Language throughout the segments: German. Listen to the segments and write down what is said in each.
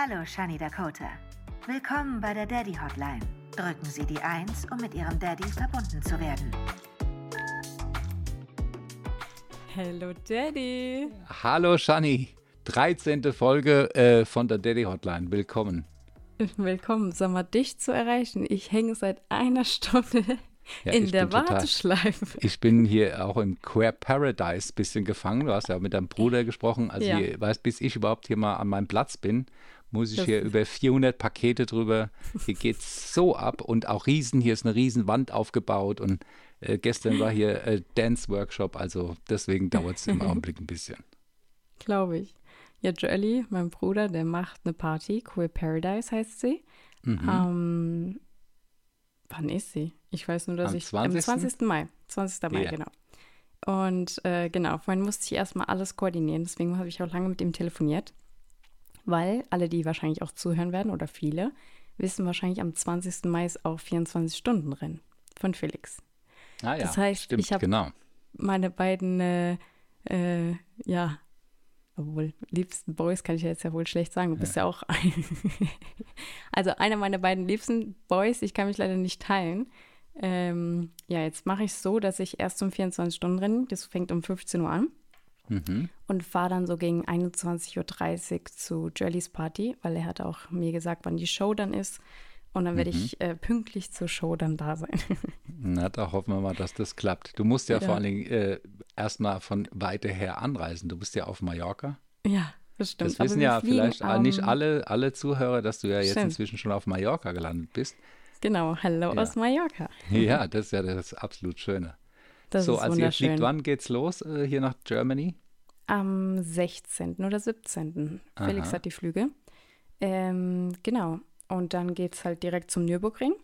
Hallo, Shani Dakota. Willkommen bei der Daddy Hotline. Drücken Sie die 1, um mit Ihrem Daddy verbunden zu werden. Hello Daddy. Hallo Shani. 13. Folge äh, von der Daddy Hotline. Willkommen. Willkommen. Sag mal, dich zu erreichen. Ich hänge seit einer Stunde ja, in der Warteschleife. Total, ich bin hier auch im Queer Paradise ein bisschen gefangen. Du hast ja mit deinem Bruder gesprochen. Also, ja. ihr, weißt, bis ich überhaupt hier mal an meinem Platz bin, muss ich das hier über 400 Pakete drüber. Hier geht es so ab und auch riesen. Hier ist eine riesen Wand aufgebaut und äh, gestern war hier äh, Dance Workshop. Also, deswegen dauert es im Augenblick ein bisschen. Glaube ich. Ja, Joelly, mein Bruder, der macht eine Party. Queer Paradise heißt sie. Mhm. Ähm, wann ist sie? Ich weiß nur, dass am ich 20. am 20. Mai, 20. Mai, yeah. genau. Und äh, genau, vorhin musste ich erstmal alles koordinieren, deswegen habe ich auch lange mit ihm telefoniert, weil alle, die wahrscheinlich auch zuhören werden oder viele, wissen wahrscheinlich am 20. Mai ist auch 24-Stunden-Rennen von Felix. Ah ja, das heißt, stimmt, ich habe genau. meine beiden, äh, äh, ja, obwohl liebsten Boys kann ich jetzt ja wohl schlecht sagen. Du ja. bist ja auch ein also einer meiner beiden liebsten Boys. Ich kann mich leider nicht teilen. Ähm, ja, jetzt mache ich es so, dass ich erst um 24-Stunden-Rennen, das fängt um 15 Uhr an, mhm. und fahre dann so gegen 21.30 Uhr zu Jellys Party, weil er hat auch mir gesagt, wann die Show dann ist. Und dann werde mhm. ich äh, pünktlich zur Show dann da sein. Na, da hoffen wir mal, dass das klappt. Du musst ja, ja. vor allen Dingen äh, erstmal von weiter her anreisen. Du bist ja auf Mallorca. Ja, das stimmt. Das wissen ja fliegen, vielleicht um, nicht alle, alle Zuhörer, dass du ja jetzt stimmt. inzwischen schon auf Mallorca gelandet bist. Genau, hallo ja. aus Mallorca. Ja, das ist ja das absolut Schöne. Das so, ist also ihr fliegt, wann geht's los äh, hier nach Germany? Am 16. oder 17. Aha. Felix hat die Flüge. Ähm, genau. Und dann geht es halt direkt zum Nürburgring.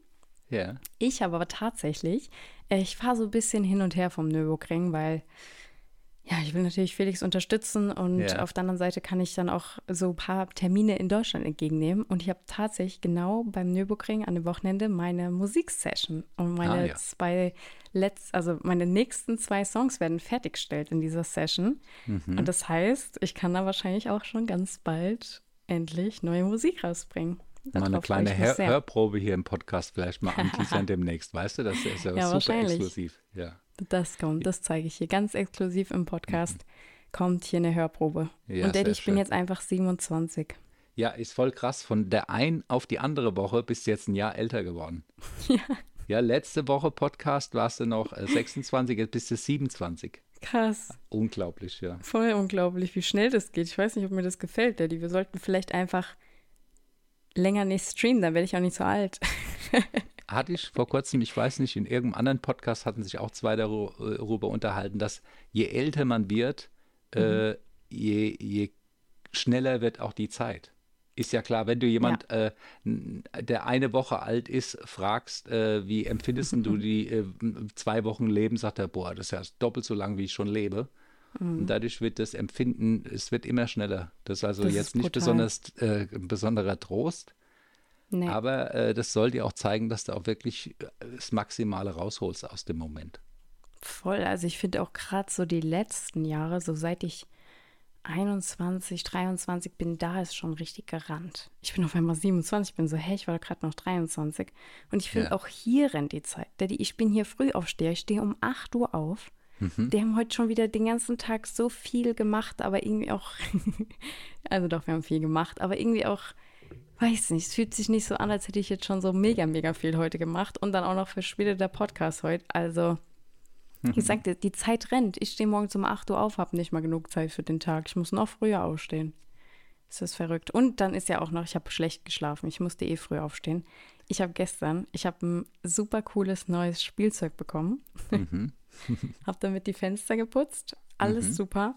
Ja. Ich habe aber tatsächlich, äh, ich fahre so ein bisschen hin und her vom Nürburgring, weil ja, ich will natürlich Felix unterstützen und ja. auf der anderen Seite kann ich dann auch so ein paar Termine in Deutschland entgegennehmen. Und ich habe tatsächlich genau beim Nürburgring an dem Wochenende meine Musiksession und meine ah, ja. zwei letzt, also meine nächsten zwei Songs werden fertiggestellt in dieser Session. Mhm. Und das heißt, ich kann da wahrscheinlich auch schon ganz bald endlich neue Musik rausbringen. Mal eine kleine Hör Hörprobe hier im Podcast vielleicht mal anteasern demnächst, weißt du? Das ist ja, ja super exklusiv. Ja. Das kommt, das zeige ich hier ganz exklusiv im Podcast. Mhm. Kommt hier eine Hörprobe. Ja, Und Daddy, ich bin jetzt einfach 27. Ja, ist voll krass. Von der einen auf die andere Woche bist du jetzt ein Jahr älter geworden. Ja. Ja, letzte Woche Podcast warst du noch 26, äh, jetzt bist du 27. Krass. Unglaublich, ja. Voll unglaublich, wie schnell das geht. Ich weiß nicht, ob mir das gefällt, Daddy. Wir sollten vielleicht einfach länger nicht streamen, dann werde ich auch nicht so alt. hatte ich vor kurzem, ich weiß nicht, in irgendeinem anderen Podcast hatten sich auch zwei darüber unterhalten, dass je älter man wird, äh, mhm. äh, je, je schneller wird auch die Zeit. Ist ja klar, wenn du jemand, ja. äh, der eine Woche alt ist, fragst, äh, wie empfindest du die äh, zwei Wochen Leben, sagt er, boah, das ist ja doppelt so lang, wie ich schon lebe. Mhm. Und dadurch wird das Empfinden, es wird immer schneller. Das ist also das jetzt ist nicht besonders äh, ein besonderer Trost. Nee. Aber äh, das soll dir auch zeigen, dass du auch wirklich äh, das Maximale rausholst aus dem Moment. Voll. Also ich finde auch gerade so die letzten Jahre, so seit ich 21, 23 bin, da ist schon richtig gerannt. Ich bin auf einmal 27, bin so, hey, ich war gerade noch 23. Und ich finde ja. auch hier rennt die Zeit. Daddy, ich bin hier früh aufsteher, ich stehe um 8 Uhr auf. Mhm. Die haben heute schon wieder den ganzen Tag so viel gemacht, aber irgendwie auch, also doch, wir haben viel gemacht, aber irgendwie auch weiß nicht, es fühlt sich nicht so an, als hätte ich jetzt schon so mega, mega viel heute gemacht und dann auch noch der Podcast heute. Also, ich mhm. sagte, die Zeit rennt. Ich stehe morgens um 8 Uhr auf, habe nicht mal genug Zeit für den Tag. Ich muss noch früher aufstehen. Das ist verrückt. Und dann ist ja auch noch, ich habe schlecht geschlafen. Ich musste eh früh aufstehen. Ich habe gestern, ich habe ein super cooles neues Spielzeug bekommen. Mhm. habe damit die Fenster geputzt. Alles mhm. super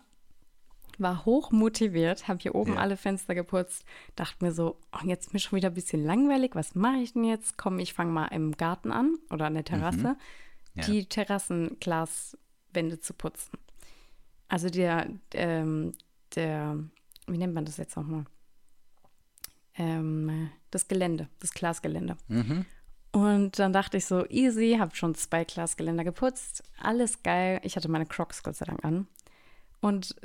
war hoch motiviert, habe hier oben ja. alle Fenster geputzt, dachte mir so, oh, jetzt ist mir schon wieder ein bisschen langweilig, was mache ich denn jetzt? Komm, ich fange mal im Garten an oder an der Terrasse, mhm. ja. die Terrassenglaswände zu putzen. Also der, ähm, der, wie nennt man das jetzt nochmal? Ähm, das Gelände, das Glasgelände. Mhm. Und dann dachte ich so, easy, habe schon zwei Glasgeländer geputzt, alles geil. Ich hatte meine Crocs Gott sei Dank an. und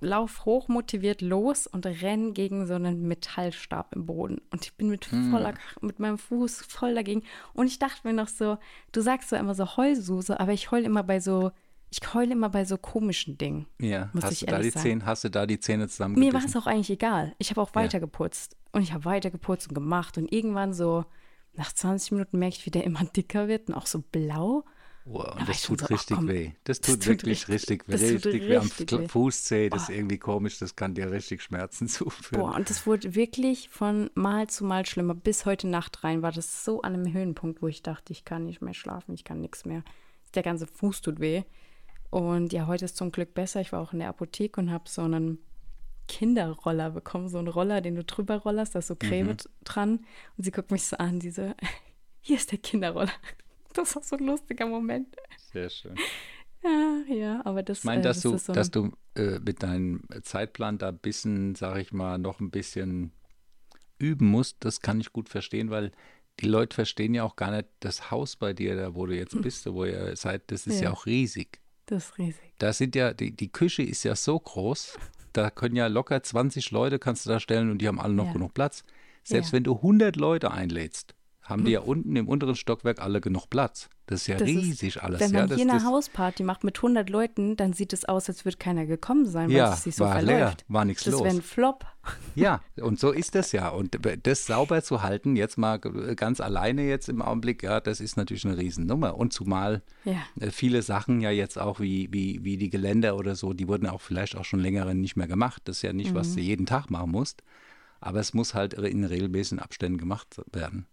lauf hochmotiviert los und renn gegen so einen Metallstab im Boden. Und ich bin mit voller, mit meinem Fuß voll dagegen. Und ich dachte mir noch so, du sagst so immer so Heulsuse, aber ich heul immer bei so, ich heule immer bei so komischen Dingen. Ja, muss hast ich du, da die sagen. Zähne, hast du da die Zähne Mir zusammengebissen? war es auch eigentlich egal. Ich habe auch weiter geputzt. Und ich habe weiter geputzt und gemacht. Und irgendwann so, nach 20 Minuten merke ich, wie der immer dicker wird und auch so blau. Wow, und das tut so, richtig komm, weh. Das das tut tut wirklich richtig- richtig, das tut richtig weh. Am richtig Kla- weh. Fußzeh, das ist irgendwie komisch, das kann dir richtig Schmerzen zuführen. Boah, und das wurde wirklich von Mal zu Mal schlimmer. Bis heute Nacht rein war das so an einem Höhenpunkt, wo ich dachte, ich kann nicht mehr schlafen, ich kann nichts mehr. Der ganze Fuß tut weh. Und ja, heute ist zum Glück besser. Ich war auch in der Apotheke und habe so einen Kinderroller bekommen, so einen Roller, den du drüber rollerst, da ist so Creme dran. Und sie guckt mich so an, diese, hier ist der Kinderroller. Das war so ein lustiger Moment. Sehr schön. Ja, ja, aber das, Ich meine, äh, dass das du, ist so dass du äh, mit deinem Zeitplan da ein bisschen, sag ich mal, noch ein bisschen üben musst, das kann ich gut verstehen, weil die Leute verstehen ja auch gar nicht das Haus bei dir, da wo du jetzt bist, wo ihr seid, das ist ja, Hm. Ja. auch riesig. das ist riesig. Da sind ja, die, die Küche ist ja so groß, da können ja locker 20 Leute kannst du da stellen und die haben alle noch Ja. genug Platz. Selbst Ja. wenn du 100 Leute einlädst, haben die ja unten im unteren Stockwerk alle genug Platz. Das ist ja Das ist- riesig alles. Wenn ja, man das, hier eine das, Hausparty macht mit 100 Leuten, dann sieht es aus, als würde keiner gekommen sein, weil Ja, es sich so war leer, verläuft. war nichts das los. wäre ein Flop. Ja, und so ist das ja. Und das sauber zu halten, jetzt mal ganz alleine jetzt im Augenblick, ja, das ist natürlich eine Riesennummer. Und zumal Ja. äh, viele Sachen ja jetzt auch wie, wie, wie die Geländer oder so, die wurden auch vielleicht auch schon länger nicht mehr gemacht. Das ist ja nicht, Mhm. was du jeden Tag machen musst. Aber es muss halt in regelmäßigen Abständen gemacht werden.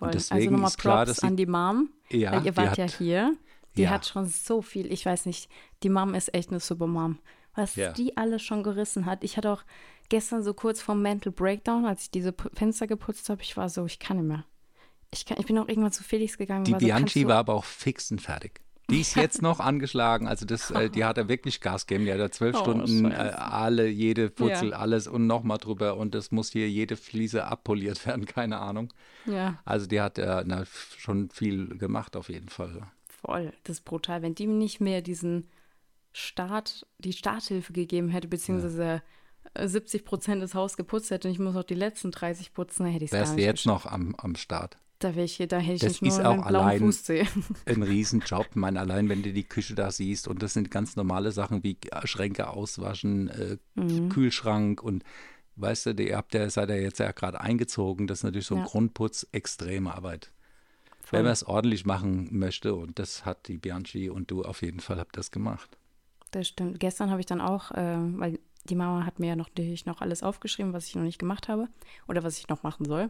Voll. Also nochmal klar, Props an die Mom. Ja, weil ihr wart ja hat- hier. Die Ja. hat schon so viel. Ich weiß nicht, die Mom ist echt eine super Mom. Was Ja. die alles schon gerissen hat. Ich hatte auch gestern so kurz vom Mental Breakdown, als ich diese Fenster geputzt habe, ich war so, ich kann nicht mehr. Ich, kann, ich bin auch irgendwann zu Felix gegangen. Die war so, Bianchi war aber auch fix und fertig. Die ist jetzt noch angeschlagen, also das, äh, die hat da wirklich Gas gegeben. Die hat da zwölf Oh, Stunden äh, alle, jede Putzel, Ja. alles und nochmal drüber und das muss hier jede Fliese abpoliert werden, keine Ahnung. Ja, Also die hat äh, na, schon viel gemacht auf jeden Fall. voll. Das ist brutal. Wenn die mir nicht mehr diesen Start, die Starthilfe gegeben hätte, beziehungsweise äh, 70 Prozent des Haus geputzt hätte und ich muss auch die letzten 30 putzen, dann hätte ich es gar Wärst nicht du jetzt geschafft. noch am, am Start. Da, wäre ich, da hätte ich Das nicht ist nur auch allein- Fußzeh. Ein Riesenjob. Ich meine, allein wenn du die Küche da siehst und das sind ganz normale Sachen wie Schränke auswaschen, äh, Mhm. Kühlschrank und weißt du, ihr habt ja, seid ja jetzt ja gerade eingezogen, das ist natürlich so ein Ja. Grundputz, extreme Arbeit. Voll. Wenn man es ordentlich machen möchte und das hat die Bianchi und du auf jeden Fall habt das gemacht. Das stimmt. Gestern habe ich dann auch, äh, weil die Mama hat mir ja noch, natürlich noch alles aufgeschrieben, was ich noch nicht gemacht habe oder was ich noch machen soll,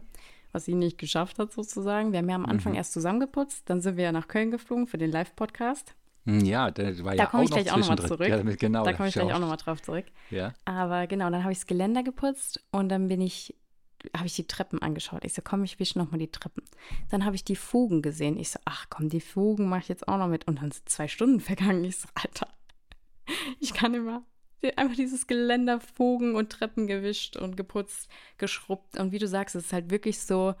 was sie nicht geschafft hat sozusagen. Wir haben ja am Mhm. Anfang erst zusammengeputzt, dann sind wir ja nach Köln geflogen für den Live-Podcast. Hm, Ja, da war Da ja komme ich gleich auch nochmal zurück. Ja, damit- genau, da komme ich ich gleich auch nochmal drauf zurück. Ja, Aber genau, dann habe ich das Geländer geputzt und dann bin ich, habe ich die Treppen angeschaut. Ich so, komm, ich wische nochmal die Treppen. Dann habe ich die Fugen gesehen. Ich so, ach komm, die Fugen mache ich jetzt auch noch mit. Und dann sind zwei Stunden vergangen. Ich so, Alter, ich kann immer. Einfach dieses Geländer, Fugen und Treppen gewischt und geputzt, geschrubbt. Und wie du sagst, es ist halt wirklich so,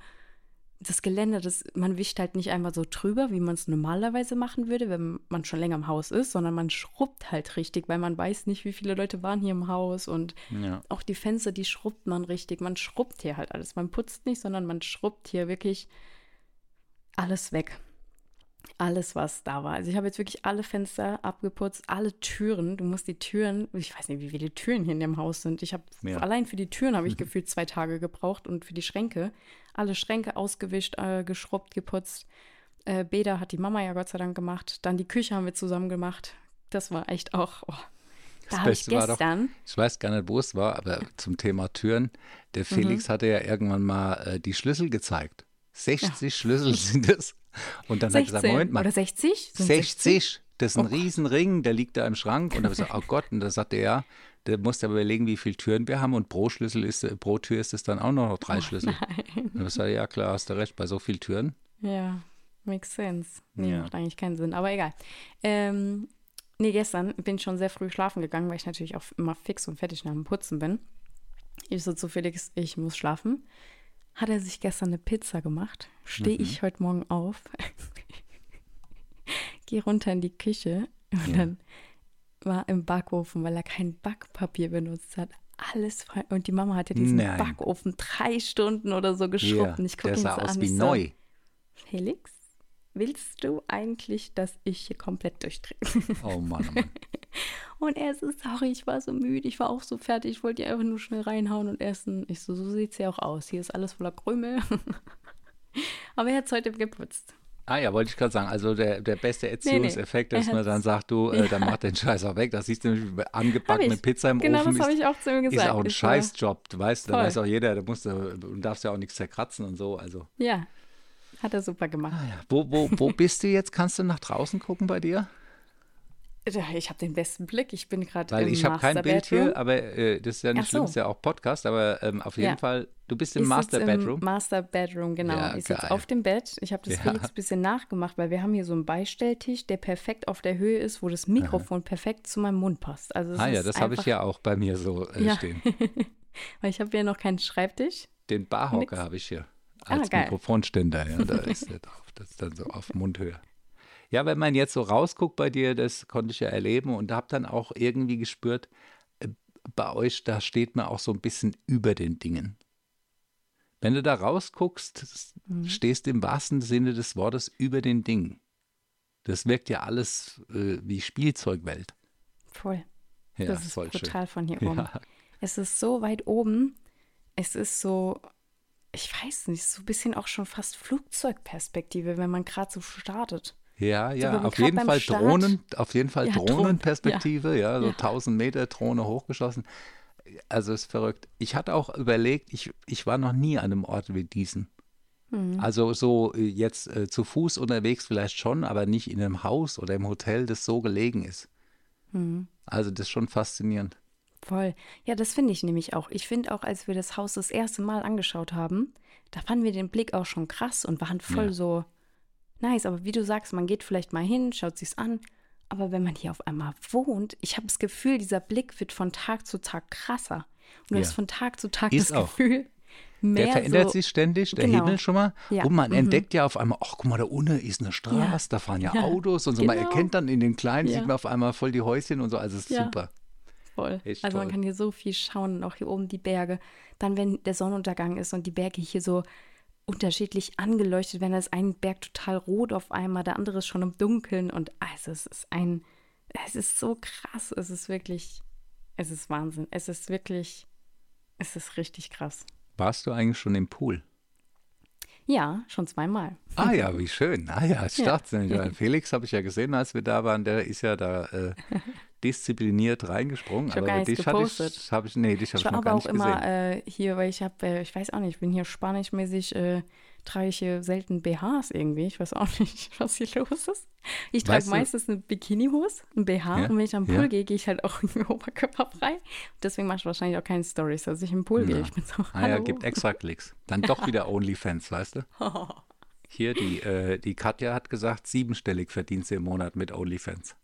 das Geländer, das, man wischt halt nicht einmal so drüber, wie man es normalerweise machen würde, wenn man schon länger im Haus ist, sondern man schrubbt halt richtig, weil man weiß nicht, wie viele Leute waren hier im Haus und ja. auch die Fenster, die schrubbt man richtig. Man schrubbt hier halt alles. Man putzt nicht, sondern man schrubbt hier wirklich alles weg. Alles, was da war. Also ich habe jetzt wirklich alle Fenster abgeputzt, alle Türen. Du musst die Türen, ich weiß nicht, wie viele Türen hier in dem Haus sind. Ich habe Ja. allein für die Türen habe ich gefühlt zwei Tage gebraucht und für die Schränke alle Schränke ausgewischt, äh, geschrubbt, geputzt. Äh, Beda hat die Mama ja Gott sei Dank gemacht. Dann die Küche haben wir zusammen gemacht. Das war echt auch. Oh. Da ich Beste war doch-. Ich weiß gar nicht, wo es war, aber zum Thema Türen. Der Mhm. Felix hatte ja irgendwann mal äh, die Schlüssel gezeigt. 60 Schlüssel sind es. Und dann hat er 16 gesagt, Moment mal, oder 60? Sind 60? Das ist ein Oh Gott. Riesенring, der liegt da im Schrank. Und da habe ich gesagt, oh Gott, und da sagte er, der musste aber überlegen, wie viele Türen wir haben und pro Schlüssel ist, pro Tür ist es dann auch noch drei Schlüssel. Oh Nein. Und ich sage, ja klar, hast du recht, bei so vielen Türen. Ja, makes sense. Nee, Ja. macht eigentlich keinen Sinn, aber egal. Ähm, nee, gestern bin ich schon sehr früh schlafen gegangen, weil ich natürlich auch immer fix und fertig nach dem Putzen bin. Ich so zu Felix, ich muss schlafen. Hat er sich gestern eine Pizza gemacht? Stehe Mhm. ich heute Morgen auf, gehe runter in die Küche und Ja. dann war im Backofen, weil er kein Backpapier benutzt hat. Alles voll. Und die Mama hatte diesen Nein. Backofen drei Stunden oder so geschrubbt. und ich gucke ihn so aus an. wie neu. So, Felix, willst du eigentlich, dass ich hier komplett durchdrehe? Oh Mann, oh Mann. Und er ist so, sorry, ich war so müde, ich war auch so fertig, ich wollte die einfach nur schnell reinhauen und essen. Ich so, so sieht es ja auch aus. Hier ist alles voller Krümel. Aber er hat es heute geputzt. Ah ja, wollte ich gerade sagen. Also der, der beste Erziehungseffekt, Er dass man dann sagt, du, äh, dann mach den Scheiß auch weg. Das siehst du nämlich angebackene. Pizza im Genau, Ofen. das habe ist, ich auch zu ihm ist gesagt. auch ein so, Scheißjob. Du weißt, da weiß auch jeder, da musst du, du darfst ja auch nichts zerkratzen und so. Also, Ja, hat er super gemacht. ah ja. Wo, wo, wo bist du jetzt? Kannst du nach draußen gucken bei dir? Ja, Ich habe den besten Blick. Ich bin gerade Weil ich habe kein Bild hier, aber äh, das ist ja nicht Ach schlimm, so. ist ja auch Podcast, aber ähm, auf jeden Ja. Fall, du bist im Ich Master Bedroom. Im Master Bedroom, genau. Ja, ich sitze auf dem Bett. Ich habe das Ja. Felix ein bisschen nachgemacht, weil wir haben hier so einen Beistelltisch, der perfekt auf der Höhe ist, wo das Mikrofon perfekt zu meinem Mund passt. Also ah ja, das habe ich ja auch bei mir so äh, stehen. Weil ich habe ja noch keinen Schreibtisch. Den Barhocker habe ich hier Ah, als geil. Mikrofonständer. Ja, da ist der drauf. Das ist dann so auf Mundhöhe. Ja, wenn man jetzt so rausguckt bei dir, das konnte ich ja erleben und habe dann auch irgendwie gespürt, äh, bei euch, da steht man auch so ein bisschen über den Dingen. Wenn du da rausguckst, Mhm. stehst du im wahrsten Sinne des Wortes über den Dingen. Das wirkt ja alles äh, wie Spielzeugwelt. Voll. Ja, das ist voll brutal von hier schön. oben. Ja. Es ist so weit oben. Es ist so, ich weiß nicht, so ein bisschen auch schon fast Flugzeugperspektive, wenn man gerade so startet. Ja, ja, wir auf jeden Fall Drohnen, auf jeden Fall Ja, Drohnen, Drohnenperspektive, ja, so Ja. 1000 Meter Drohne hochgeschossen. Also ist verrückt. Ich hatte auch überlegt, ich, ich war noch nie an einem Ort wie diesen. Mhm. Also so äh, jetzt äh, zu Fuß unterwegs vielleicht schon, aber nicht in einem Haus oder im Hotel, das so gelegen ist. Mhm. Also das ist schon faszinierend. Voll. Ja, das finde ich nämlich auch. Ich finde auch, als wir das Haus das erste Mal angeschaut haben, da fanden wir den Blick auch schon krass und waren voll Ja. so nice. Aber wie du sagst, man geht vielleicht mal hin, schaut sich's an. Aber wenn man hier auf einmal wohnt, ich habe das Gefühl, dieser Blick wird von Tag zu Tag krasser. Und du Ja. hast von Tag zu Tag Ist das auch. Gefühl, mehr Der verändert so, sich ständig, der Genau. Himmel schon mal. Ja. Und man Mhm. entdeckt ja auf einmal, ach guck mal, da unten ist eine Straße, Ja. da fahren ja, Ja. Autos und so. Man Genau. erkennt dann in den Kleinen, sieht man auf einmal voll die Häuschen und so. Also es ist super. Voll. Echt also man toll. kann hier so viel schauen und auch hier oben die Berge. Dann, wenn der Sonnenuntergang ist und die Berge hier so unterschiedlich angeleuchtet werden, da ist ein Berg total rot auf einmal, der andere ist schon im Dunkeln und also es ist ein, es ist so krass, es ist wirklich, es ist Wahnsinn, es ist wirklich, es ist richtig krass. Warst du eigentlich schon im Pool? Ja, schon zweimal. Ah ja, wie schön. Ah ja, ich Ja. dachte, weil Felix habe ich ja gesehen, als wir da waren, der ist ja da äh, diszipliniert reingesprungen. Ich hab aber gar nichts dich hatte ich, gepostet. habe ich, nee, dich habe Ich ich war noch aber gar auch nicht immer gesehen. äh, hier, weil ich habe, äh, ich weiß auch nicht, ich bin hier spanischmäßig, äh, trage ich hier selten BHs irgendwie. Ich weiß auch nicht, was hier los ist. Ich trage Weißt du- meistens eine Bikini-Hose, ein BH Ja, und wenn ich am Pool ja. gehe, gehe ich halt auch irgendwie oberkörperfrei. Deswegen mache ich wahrscheinlich auch keine Stories, dass ich im Pool gehe. Ja. Ich bin so, Ah ja, gibt extra Klicks. Dann doch wieder OnlyFans, weißt du? Hier, die, äh, die Katja hat gesagt, siebenstellig verdient sie im Monat mit OnlyFans.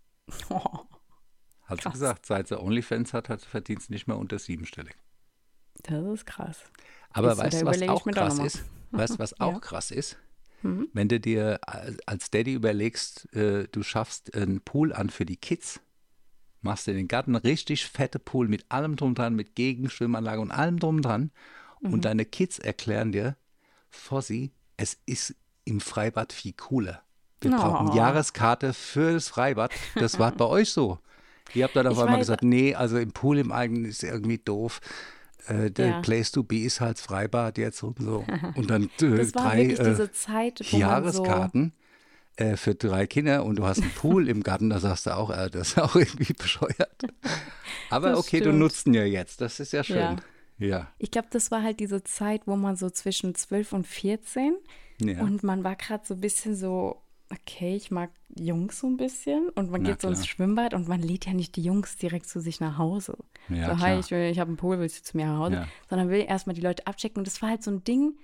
Hat sie Krass. gesagt, seit sie OnlyFans hat, hat sie nicht mehr unter siebenstellig. das ist krass. Aber du, weißt du, was auch krass mal. ist? Weißt du, was auch Ja. krass ist? Mhm. Wenn du dir als- als Daddy überlegst, äh, du schaffst einen Pool an für die Kids, machst du in den Garten einen richtig fette Pool mit allem drum dran, mit Gegenschwimmanlage und allem drum dran Mhm. und deine Kids erklären dir, Fossi, es ist im Freibad viel cooler. Wir Oh. brauchen Jahreskarte für das Freibad. Das war bei euch so. Ihr habt dann auf einmal gesagt, nee, also im Pool im eigenen ist irgendwie doof. Äh, der Ja. Place to be ist halt Freibad jetzt und so. Und dann äh, drei äh, Zeit, man so, Jahreskarten äh, für drei Kinder und du hast einen Pool im Garten, da sagst du auch, äh, das ist auch irgendwie bescheuert. Aber Das okay, du stimmt. nutzt ihn ja jetzt, das ist ja schön. Ja. Ja. ich glaube, das war halt diese Zeit, wo man so zwischen 12 und 14 ja. Und man war gerade so ein bisschen so, okay, ich mag Jungs so ein bisschen. Und man Na geht so ins klar. Schwimmbad und man lädt ja nicht die Jungs direkt zu sich nach Hause. Ja, so, hi, ich, will- ich habe einen Pool, willst du zu mir nach Hause? Ja. Sondern will erstmal die Leute abchecken. Und das war halt so ein Ding,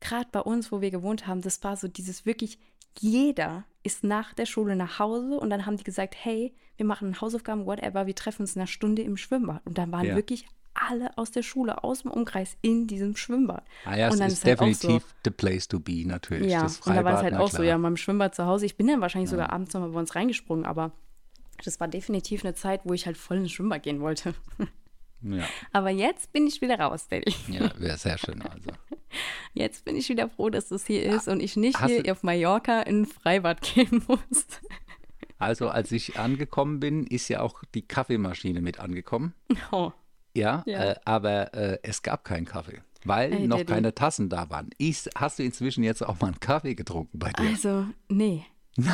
gerade bei uns, wo wir gewohnt haben, das war so dieses wirklich, jeder ist nach der Schule nach Hause und dann haben die gesagt, hey, wir machen Hausaufgaben, whatever, wir treffen uns in einer Stunde im Schwimmbad. Und dann waren Ja. wirklich alle aus der Schule, aus dem Umkreis in diesem Schwimmbad. Ah ja, und dann ist halt auch so- definitiv the place to be, natürlich. ja, und da war es halt auch so, klar. ja, beim Schwimmbad zu Hause. Ich bin dann wahrscheinlich sogar abends nochmal bei uns reingesprungen, aber Das war definitiv eine Zeit, wo ich halt voll ins Schwimmbad gehen wollte. Ja, Aber jetzt bin ich wieder raus, Daddy. ja wäre sehr schön. Also. Jetzt bin ich wieder froh, dass das hier ist und ich nicht Hast hier auf Mallorca in ein Freibad gehen muss. also, als ich angekommen bin, ist ja auch die Kaffeemaschine mit angekommen. Oh. Ja, Ja. Äh, aber äh, es gab keinen Kaffee, weil Ey, noch keine Tassen da waren. Ist, hast du inzwischen jetzt auch mal einen Kaffee getrunken bei dir? Also, nee.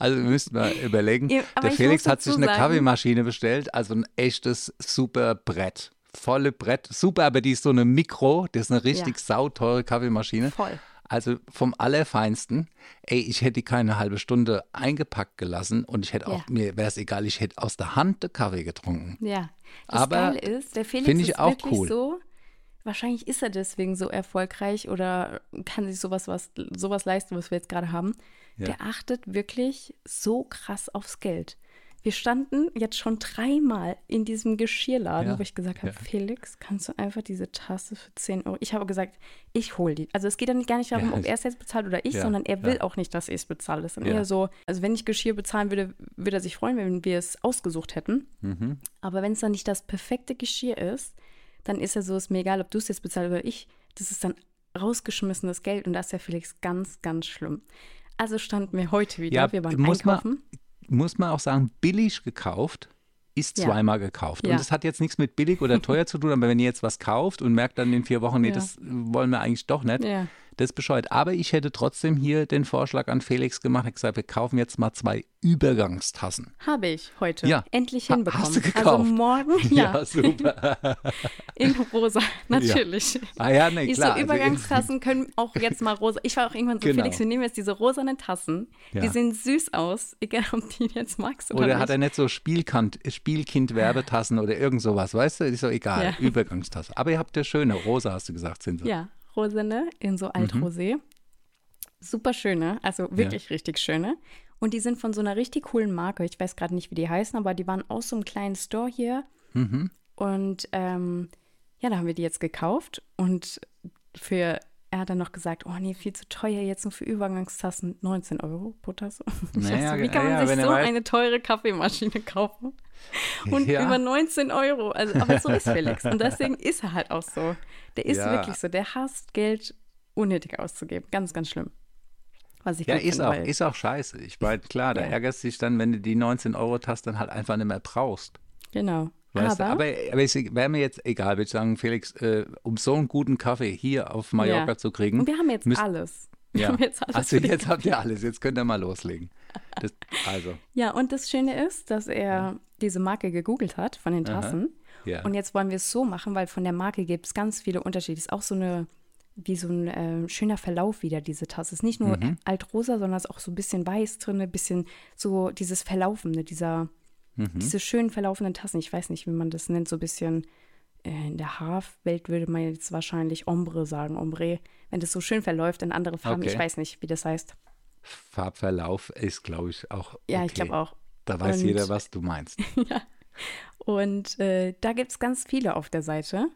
Also wir müssten mal überlegen. Ja, der ich Felix hat sich eine sagen- Kaffeemaschine bestellt, also ein echtes super Brett. Volle Brett, super, aber die ist so eine Mikro, das ist eine richtig Ja. sauteure Kaffeemaschine. Voll. Also vom Allerfeinsten. Ey, ich hätte die keine halbe Stunde eingepackt gelassen und ich hätte auch, Ja. mir wäre es egal, ich hätte aus der Hand den Kaffee getrunken. Ja. Das Aber Geile ist, der Felix ich ist auch wirklich cool. so, wahrscheinlich ist er deswegen so erfolgreich oder kann sich sowas, was, sowas leisten, was wir jetzt gerade haben. Ja. Der achtet wirklich so krass aufs Geld. Wir standen jetzt schon dreimal in diesem Geschirrladen, Ja, wo ich gesagt habe, ja. Felix, kannst du einfach diese Tasse für 10 Euro? Ich habe gesagt, ich hole die. Also es geht dann gar nicht darum, Ja, ob er es jetzt bezahlt oder ich, Ja, sondern er will ja. auch nicht, dass ich es bezahle. Das ist dann Ja. eher so, also wenn ich Geschirr bezahlen würde, würde er sich freuen, wenn wir es ausgesucht hätten. Mhm. Aber wenn es dann nicht das perfekte Geschirr ist, dann ist ja so, ist mir egal, ob du es jetzt bezahlst oder ich. Das ist dann rausgeschmissenes Geld und das ist ja Felix ganz, ganz schlimm. Also standen wir heute wieder, Ja, wir waren muss man- einkaufen. Muss man auch sagen, billig gekauft ist Ja. zweimal gekauft. Ja. Und das hat jetzt nichts mit billig oder teuer zu tun, aber wenn ihr jetzt was kauft und merkt dann in vier Wochen, nee, Ja. das wollen wir eigentlich doch nicht. Das ist bescheuert. Aber ich hätte trotzdem hier den Vorschlag an Felix gemacht, ich gesagt, wir kaufen jetzt mal zwei Übergangstassen. Habe ich heute Ja. endlich Ha- hinbekommen. hast du Also gekauft? morgen, ja, super. in rosa, natürlich. ah ja, nee, klar. so, also Übergangstassen können auch jetzt mal rosa. Ich war auch irgendwann so, Genau. Felix, wir nehmen jetzt diese rosanen Tassen. Die Ja. sehen süß aus, egal ob die jetzt magst oder, Oder nicht. hat er nicht so Spielkant, Spielkind-Werbetassen oder irgend sowas, weißt du? Ist so egal. Ja. Übergangstasse. Aber ihr habt ja schöne, rosa hast du gesagt, sind sie. Ja, rosane in so Altrosé. Super schöne, also wirklich richtig schöne. Und die sind von so einer richtig coolen Marke. Ich weiß gerade nicht, wie die heißen, aber die waren aus so einem kleinen Store hier. Mhm. Und ähm, ja, da haben wir die jetzt gekauft. Und für, er hat dann noch gesagt, oh nee, viel zu teuer, jetzt nur für Übergangstassen 19 Euro pro Tasse. Naja, wie kann man ja, sich so weiß- eine teure Kaffeemaschine kaufen? Und Ja. über 19 Euro. Also, aber so ist Felix. Und deswegen ist er halt auch so. Der ist Ja. wirklich so. Der hasst Geld unnötig auszugeben. Ganz, ganz schlimm. Was ich Ja, ist finde, auch, ist auch scheiße. Ich meine, klar, da Ja. ärgerst du dich dann, wenn du die 19-Euro-Taste dann halt einfach nicht mehr brauchst. Genau. Weißt aber, du? Aber, aber es wäre mir jetzt egal, würde ich sagen, Felix, äh, um so einen guten Kaffee hier auf Mallorca Ja. zu kriegen. und wir haben jetzt müsst- alles. Ja. jetzt also jetzt habt ihr alles, jetzt könnt ihr mal loslegen. Das, also, Ja, und das Schöne ist, dass er diese Marke gegoogelt hat von den. Tassen. ja. Und jetzt wollen wir es so machen, weil von der Marke gibt es ganz viele Unterschiede. Ist auch so eine, wie so ein äh, schöner Verlauf wieder, diese Tasse. Ist nicht nur Mhm. altrosa, sondern ist auch so ein bisschen weiß drin, ein bisschen so dieses Verlaufende, dieser, Mhm. diese schön verlaufenden Tassen. Ich weiß nicht, wie man das nennt, so ein bisschen. Äh, In der Haarwelt würde man jetzt wahrscheinlich Ombre sagen, Ombre, wenn das so schön verläuft in andere Farben. Ich Okay. weiß nicht, wie das heißt. Farbverlauf ist, glaube ich, auch. Ja, okay. ich glaube auch. Da weiß Und- jeder, was du meinst. Und äh, da gibt es ganz viele auf der Seite.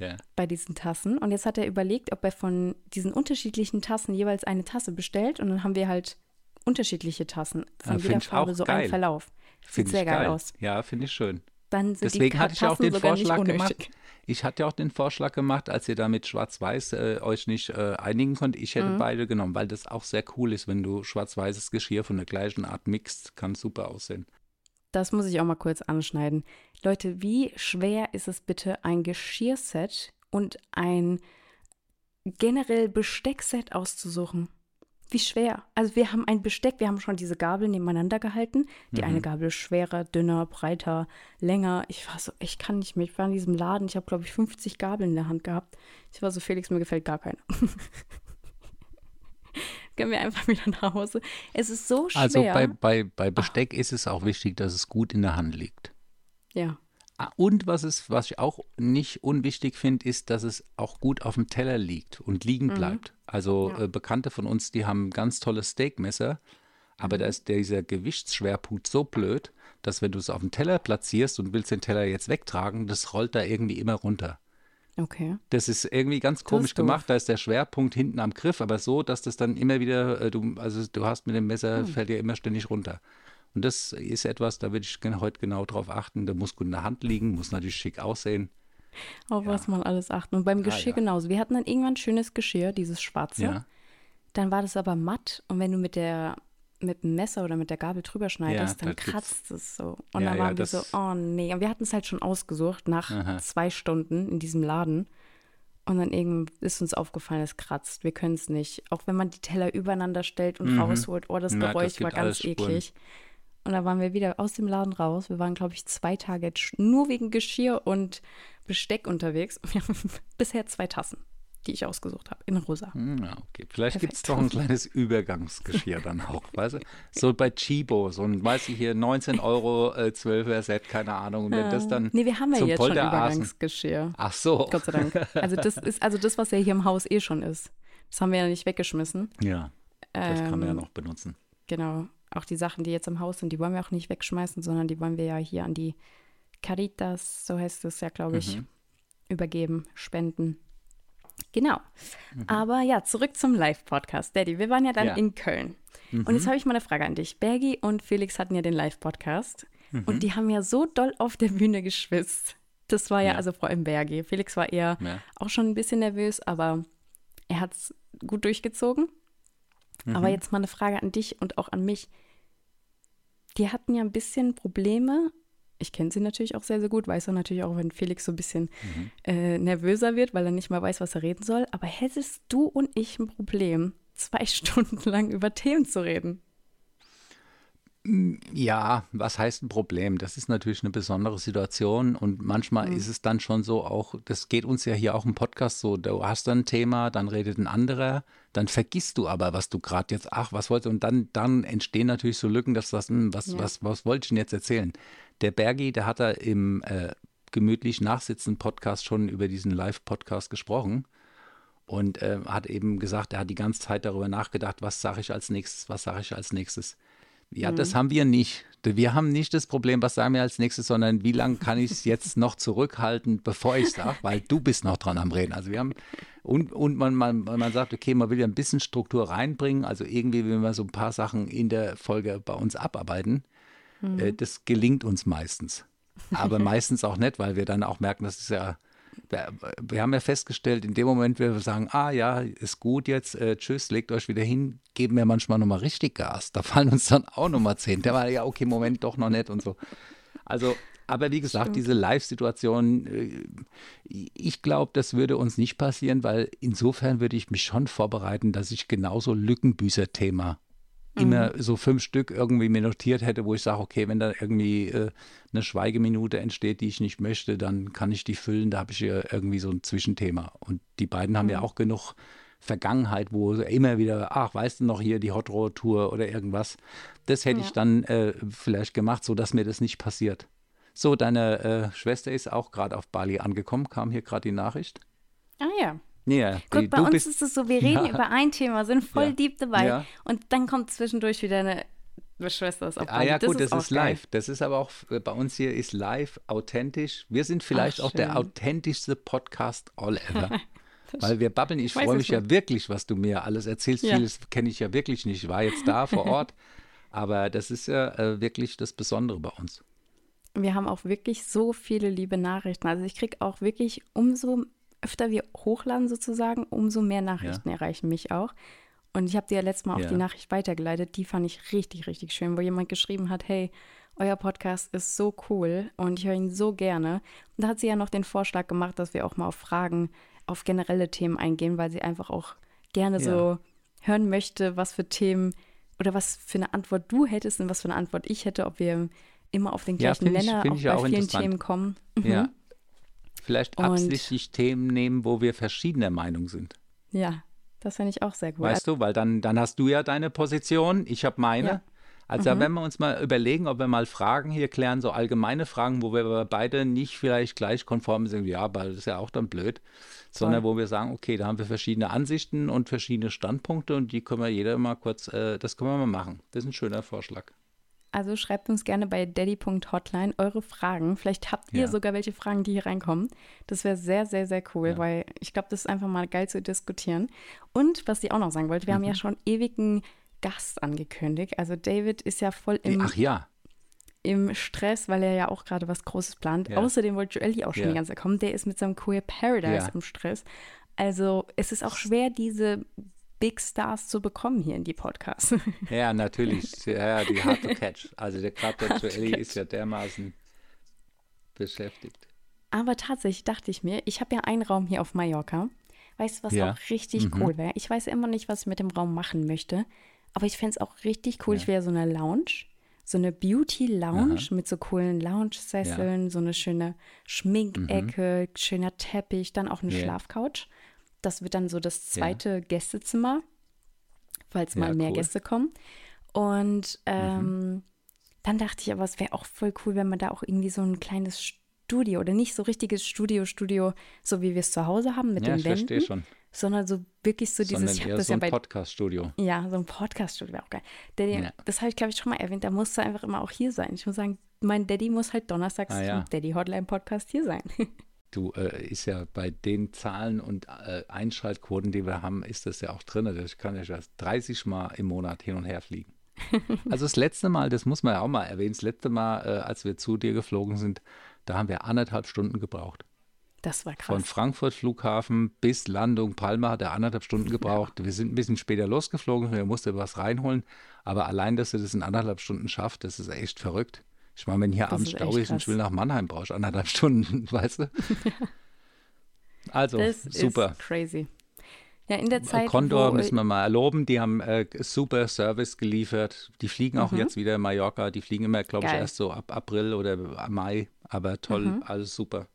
Ja. bei diesen Tassen. Und jetzt hat er überlegt, ob er von diesen unterschiedlichen Tassen jeweils eine Tasse bestellt. Und dann haben wir halt unterschiedliche Tassen. Von Ah, jeder ich Farbe so geil. einen Verlauf. Sieht sehr ich geil, geil. aus. Ja, finde ich schön. Dann sind Deswegen die hatte ich auch Tassen den Vorschlag gemacht. Ich hatte ja auch den Vorschlag gemacht, als ihr da mit Schwarz-Weiß äh, euch nicht äh, einigen konntet. Ich Mhm. hätte beide genommen, weil das auch sehr cool ist, wenn du schwarz-weißes Geschirr von der gleichen Art mixt. Kann super aussehen. Das muss ich auch mal kurz anschneiden. Leute, wie schwer ist es bitte, ein Geschirrset und ein generell Besteckset auszusuchen? Wie schwer? Also wir haben ein Besteck, wir haben schon diese Gabel nebeneinander gehalten. Die Mhm. eine Gabel ist schwerer, dünner, breiter, länger. Ich war so, ich kann nicht mehr. Ich war in diesem Laden, ich habe, glaube ich, 50 Gabeln in der Hand gehabt. Ich war so, Felix, mir gefällt gar keine. Können wir einfach wieder nach Hause. Es ist so schwer. Also bei, bei, bei Besteck ist es auch wichtig, dass es gut in der Hand liegt. ja. Ah, Und was, ist, was ich auch nicht unwichtig finde, ist, dass es auch gut auf dem Teller liegt und liegen bleibt. Also Mhm. Ja. äh, Bekannte von uns, die haben ganz tolle Steakmesser, aber Mhm. da ist dieser Gewichtsschwerpunkt so blöd, dass wenn du es auf dem Teller platzierst und willst den Teller jetzt wegtragen, das rollt da irgendwie immer runter. Okay. Das ist irgendwie ganz komisch doof. gemacht. Da ist der Schwerpunkt hinten am Griff, aber so, dass das dann immer wieder, äh, du, also du hast mit dem Messer, Hm. fällt dir immer ständig runter. Und das ist etwas, da würde ich heute genau drauf achten. Da muss gut in der Hand liegen, muss natürlich schick aussehen. Auf was man alles achten. Und beim Geschirr ja. genauso. Wir hatten dann irgendwann schönes Geschirr, dieses schwarze. Ja. Dann war das aber matt und wenn du mit der mit dem Messer oder mit der Gabel drüber schneidest, Ja, dann kratzt es so. Und Ja, dann ja, waren wir so, oh nee. Und wir hatten es halt schon ausgesucht nach Aha. zwei Stunden in diesem Laden. Und dann irgendwann ist uns aufgefallen, es kratzt. Wir können es nicht. Auch wenn man die Teller übereinander stellt und rausholt. Oh, das Mhm. Ja, das Geräusch war ganz Spuren. Und da waren wir wieder aus dem Laden raus. Wir waren, glaube ich, zwei Tage nur wegen Geschirr und Besteck unterwegs. Und wir haben bisher zwei Tassen, die ich ausgesucht habe, in rosa. Hm, Ja, okay. Vielleicht gibt es doch ein kleines Übergangsgeschirr dann auch, weißt du? So bei Chibo, so ein, weiß ich hier, 19 Euro, äh, 12er Set, keine Ahnung. Und wenn das dann Nee, wir haben ja jetzt schon Übergangsgeschirr. Ach so. Gott sei Dank. Also das ist also das, was ja hier im Haus eh schon ist. Das haben wir ja nicht weggeschmissen. Ja, das kann man ja Ähm, noch benutzen. Genau. Auch die Sachen, die jetzt im Haus sind, die wollen wir auch nicht wegschmeißen, sondern die wollen wir ja hier an die Caritas, so heißt es ja, glaube ich, Mhm. übergeben, spenden. Genau. Mhm. Aber ja, zurück zum Live-Podcast. Daddy, wir waren ja dann Ja. in Köln. Und Mhm. jetzt habe ich mal eine Frage an dich. Bergi und Felix hatten ja den Live-Podcast Mhm. und die haben ja so doll auf der Bühne geschwitzt. Das war ja, Ja. also vor allem Bergi. Felix war eher Ja. auch schon ein bisschen nervös, aber er hat es gut durchgezogen. Aber jetzt mal eine Frage an dich und auch an mich. Die hatten ja ein bisschen Probleme. Ich kenne sie natürlich auch sehr, sehr gut, weiß auch natürlich auch, wenn Felix so ein bisschen äh, nervöser wird, weil er nicht mal weiß, was er reden soll. Aber hättest du und ich ein Problem, zwei Stunden lang über Themen zu reden? Ja, was heißt ein Problem? Das ist natürlich eine besondere Situation und manchmal ist es dann schon so auch, das geht uns ja hier auch im Podcast so, du hast dann ein Thema, dann redet ein anderer, dann vergisst du aber, was du gerade jetzt, ach, was wolltest du, und dann, dann entstehen natürlich so Lücken, dass das, hm, was, Ja. was, was wollte ich denn jetzt erzählen? Der Bergi, der hat da im äh, gemütlich nachsitzen Podcast schon über diesen Live-Podcast gesprochen und äh, hat eben gesagt, er hat die ganze Zeit darüber nachgedacht, was sage ich als nächstes, was sage ich als nächstes. Ja, das haben wir nicht. Wir haben nicht das Problem, was sagen wir als nächstes, sondern wie lange kann ich es jetzt noch zurückhalten, bevor ich sage, weil du bist noch dran am Reden. Also wir haben, und, und man, man, man sagt, okay, man will ja ein bisschen Struktur reinbringen, also irgendwie will man so ein paar Sachen in der Folge bei uns abarbeiten. Äh, das gelingt uns meistens. Aber meistens auch nicht, weil wir dann auch merken, das ist ja, wir, haben ja festgestellt, in dem Moment, wenn wir sagen, ah ja, ist gut jetzt, äh, tschüss, legt euch wieder hin, geben wir manchmal nochmal richtig Gas. Da fallen uns dann auch nochmal zehn. Der war ja, okay, Moment, doch noch nicht und so. Also, aber wie gesagt, diese Live-Situation, äh, ich glaube, das würde uns nicht passieren, weil insofern würde ich mich schon vorbereiten, dass ich genauso Lückenbüßer-Thema immer so fünf Stück irgendwie mir notiert hätte, wo ich sage, okay, wenn da irgendwie äh, eine Schweigeminute entsteht, die ich nicht möchte, dann kann ich die füllen. Da habe ich ja irgendwie so ein Zwischenthema. Und die beiden haben ja auch genug Vergangenheit, wo immer wieder, ach, weißt du noch hier die Hot Road Tour oder irgendwas. Das hätte ich dann äh, vielleicht gemacht, sodass mir das nicht passiert. So, deine äh, Schwester ist auch gerade auf Bali angekommen, kam hier gerade die Nachricht. Ah ja. Ja, Guck, die, bei uns ist es so, wir reden Ja. über ein Thema, sind voll Ja. deep dabei Ja. und dann kommt zwischendurch wieder eine Schwester ist auf Ah ja, gut, das, auch ist geil. live. Das ist aber auch, äh, bei uns hier ist live, authentisch. Wir sind vielleicht Ach, auch der authentischste Podcast all ever. Weil wir babbeln. Ich freue mich ja nicht. wirklich, was du mir alles erzählst. Ja. Vieles kenne ich ja wirklich nicht. Ich war jetzt da vor Ort. Aber das ist ja äh, wirklich das Besondere bei uns. Wir haben auch wirklich so viele liebe Nachrichten. Also ich kriege auch wirklich, umso öfter wir hochladen sozusagen, umso mehr Nachrichten erreichen mich auch. Und ich habe dir ja letztes Mal auch Ja. die Nachricht weitergeleitet. Die fand ich richtig, richtig schön, wo jemand geschrieben hat, hey, euer Podcast ist so cool und ich höre ihn so gerne. Und da hat sie ja noch den Vorschlag gemacht, dass wir auch mal auf Fragen, auf generelle Themen eingehen, weil sie einfach auch gerne Ja. so hören möchte, was für Themen oder was für eine Antwort du hättest und was für eine Antwort ich hätte, ob wir immer auf den Ja, gleichen ich- Nenner find auch ich bei auch vielen. Themen kommen. Mhm. Ja. Vielleicht Und- absichtlich Themen nehmen, wo wir verschiedener Meinung sind. Ja, das finde ich auch sehr gut. Weißt du, weil dann, dann hast du ja deine Position, ich habe meine. Ja. Mhm. Also wenn wir uns mal überlegen, ob wir mal Fragen hier klären, so allgemeine Fragen, wo wir aber beide nicht vielleicht gleich konform sind, ja, weil das ist ja auch dann blöd, sondern wo wir sagen, okay, da haben wir verschiedene Ansichten und verschiedene Standpunkte und die können wir jeder mal kurz, äh, das können wir mal machen. Das ist ein schöner Vorschlag. Also schreibt uns gerne bei daddy.hotline eure Fragen. Vielleicht habt ihr Ja. sogar welche Fragen, die hier reinkommen. Das wäre sehr, sehr, sehr cool, Ja. weil ich glaube, das ist einfach mal geil zu diskutieren. Und was ich auch noch sagen wollte, wir haben Mhm. ja schon ewigen Gast angekündigt. Also David ist ja voll im, Ach ja, im Stress, weil er ja auch gerade was Großes plant. Außerdem wollte Joelly auch schon die ganze Zeit kommen. Der ist mit seinem Queer Paradise im Stress. Also es ist auch schwer, diese Big Stars zu bekommen hier in die Podcasts. ja, natürlich. Ja, die Hard to Catch. Also der gerade der Joelly catch. ist ja dermaßen beschäftigt. Aber tatsächlich dachte ich mir, ich habe ja einen Raum hier auf Mallorca. Weißt du, was Ja. auch richtig Mhm. cool wäre? Ich weiß ja immer nicht, was ich mit dem Raum machen möchte. Aber ich fände es auch richtig cool. Ja. Ich wäre so eine Lounge, so eine Beauty-Lounge mit so coolen Lounge-Sesseln, so eine schöne Schminkecke, schöner Teppich, dann auch eine Ja. Schlafcouch. Das wird dann so das Ja. zweite Gästezimmer, falls Ja, mal mehr cool. Gäste kommen. Und Mhm. ähm, dann dachte ich aber, es wäre auch voll cool, wenn man da auch irgendwie so ein kleines Studio oder nicht so richtiges Studio, Studio, so wie wir es zu Hause haben mit Ja, den ich verstehe Wänden, schon. sondern so wirklich so Sondern dieses, ich eher so ja ein bei Podcast-Studio. ja, so ein Podcast-Studio wäre auch geil. Daddy, Ja. Das habe ich, glaube ich, schon mal erwähnt. Da musste einfach immer auch hier sein. Ich muss sagen, mein Daddy muss halt donnerstags Ah, ja. zum Daddy Hotline Podcast hier sein. Du, äh, ist ja bei den Zahlen und äh, Einschaltquoten, die wir haben, ist das ja auch drin. Also Ich kann ja schon 30 Mal im Monat hin und her fliegen. Also das letzte Mal, das muss man ja auch mal erwähnen, das letzte Mal, äh, als wir zu dir geflogen sind, da haben wir anderthalb Stunden gebraucht. Das war krass. Von Frankfurt Flughafen bis Landung Palma hat er anderthalb Stunden gebraucht. Wir sind ein bisschen später losgeflogen, wir mussten was reinholen. Aber allein, dass er das in anderthalb Stunden schafft, das ist echt verrückt. Ich meine, wenn hier Das abends Stau ist und ich will nach Mannheim, brauche ich anderthalb Stunden, weißt du? Also, das super. ist crazy. Ja, in der Zeit, Condor müssen wir mal erloben, die haben äh, super Service geliefert. Die fliegen auch jetzt wieder in Mallorca. Die fliegen immer, glaube ich, Mhm. Erst so ab April oder Mai. Aber toll, Mhm. alles super.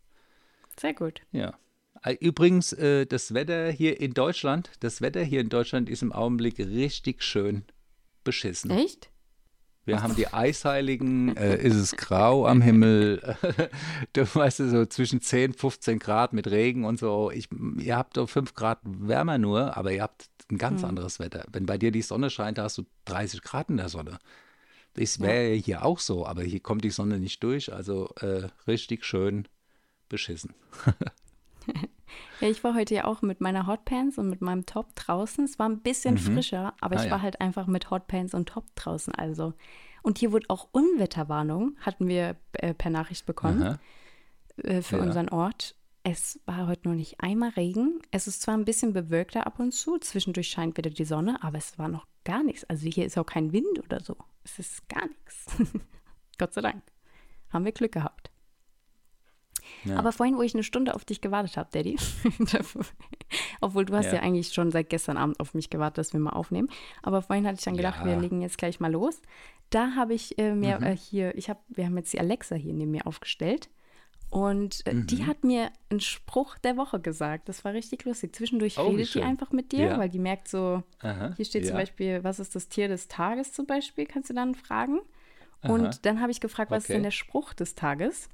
Sehr gut. Ja. Äh, Übrigens, äh, das Wetter hier in Deutschland, das Wetter hier in Deutschland ist im Augenblick richtig schön beschissen. Echt? Wir haben die Eisheiligen, äh, ist es grau am Himmel, du weißt so zwischen 10, 15 Grad mit Regen und so. Ich, ihr habt doch 5 Grad wärmer nur, aber ihr habt ein ganz anderes Wetter. Wenn bei dir die Sonne scheint, hast du 30 Grad in der Sonne. Das wäre hier auch so, aber hier kommt die Sonne nicht durch, also äh, richtig schön beschissen. Ja, ich war heute ja auch mit meiner Hotpants und mit meinem Top draußen. Es war ein bisschen frischer, aber Ah, ich ja. war halt einfach mit Hotpants und Top draußen. Also. Und hier wurde auch Unwetterwarnung, hatten wir äh, per Nachricht bekommen. Äh, für Ja. unseren Ort. Es war heute noch nicht einmal Regen. Es ist zwar ein bisschen bewölkter ab und zu, zwischendurch scheint wieder die Sonne, aber es war noch gar nichts. Also hier ist auch kein Wind oder so. Es ist gar nichts. Gott sei Dank. Haben wir Glück gehabt. Ja. Aber vorhin, wo ich eine Stunde auf dich gewartet habe, Daddy, obwohl du hast ja. Ja. eigentlich schon seit gestern Abend auf mich gewartet, dass wir mal aufnehmen, aber vorhin hatte ich dann gedacht, Ja. wir legen jetzt gleich mal los. Da habe ich äh, mir Mhm. äh, hier, ich habe, wir haben jetzt die Alexa hier neben mir aufgestellt und äh, Mhm. die hat mir einen Spruch der Woche gesagt. Das war richtig lustig. Zwischendurch Oh, redet die einfach mit dir, Ja. weil die merkt so, Aha, hier steht zum ja. Beispiel, was ist das Tier des Tages zum Beispiel, kannst du dann fragen. Und Aha. dann habe ich gefragt, was ist Okay. denn der Spruch des Tages?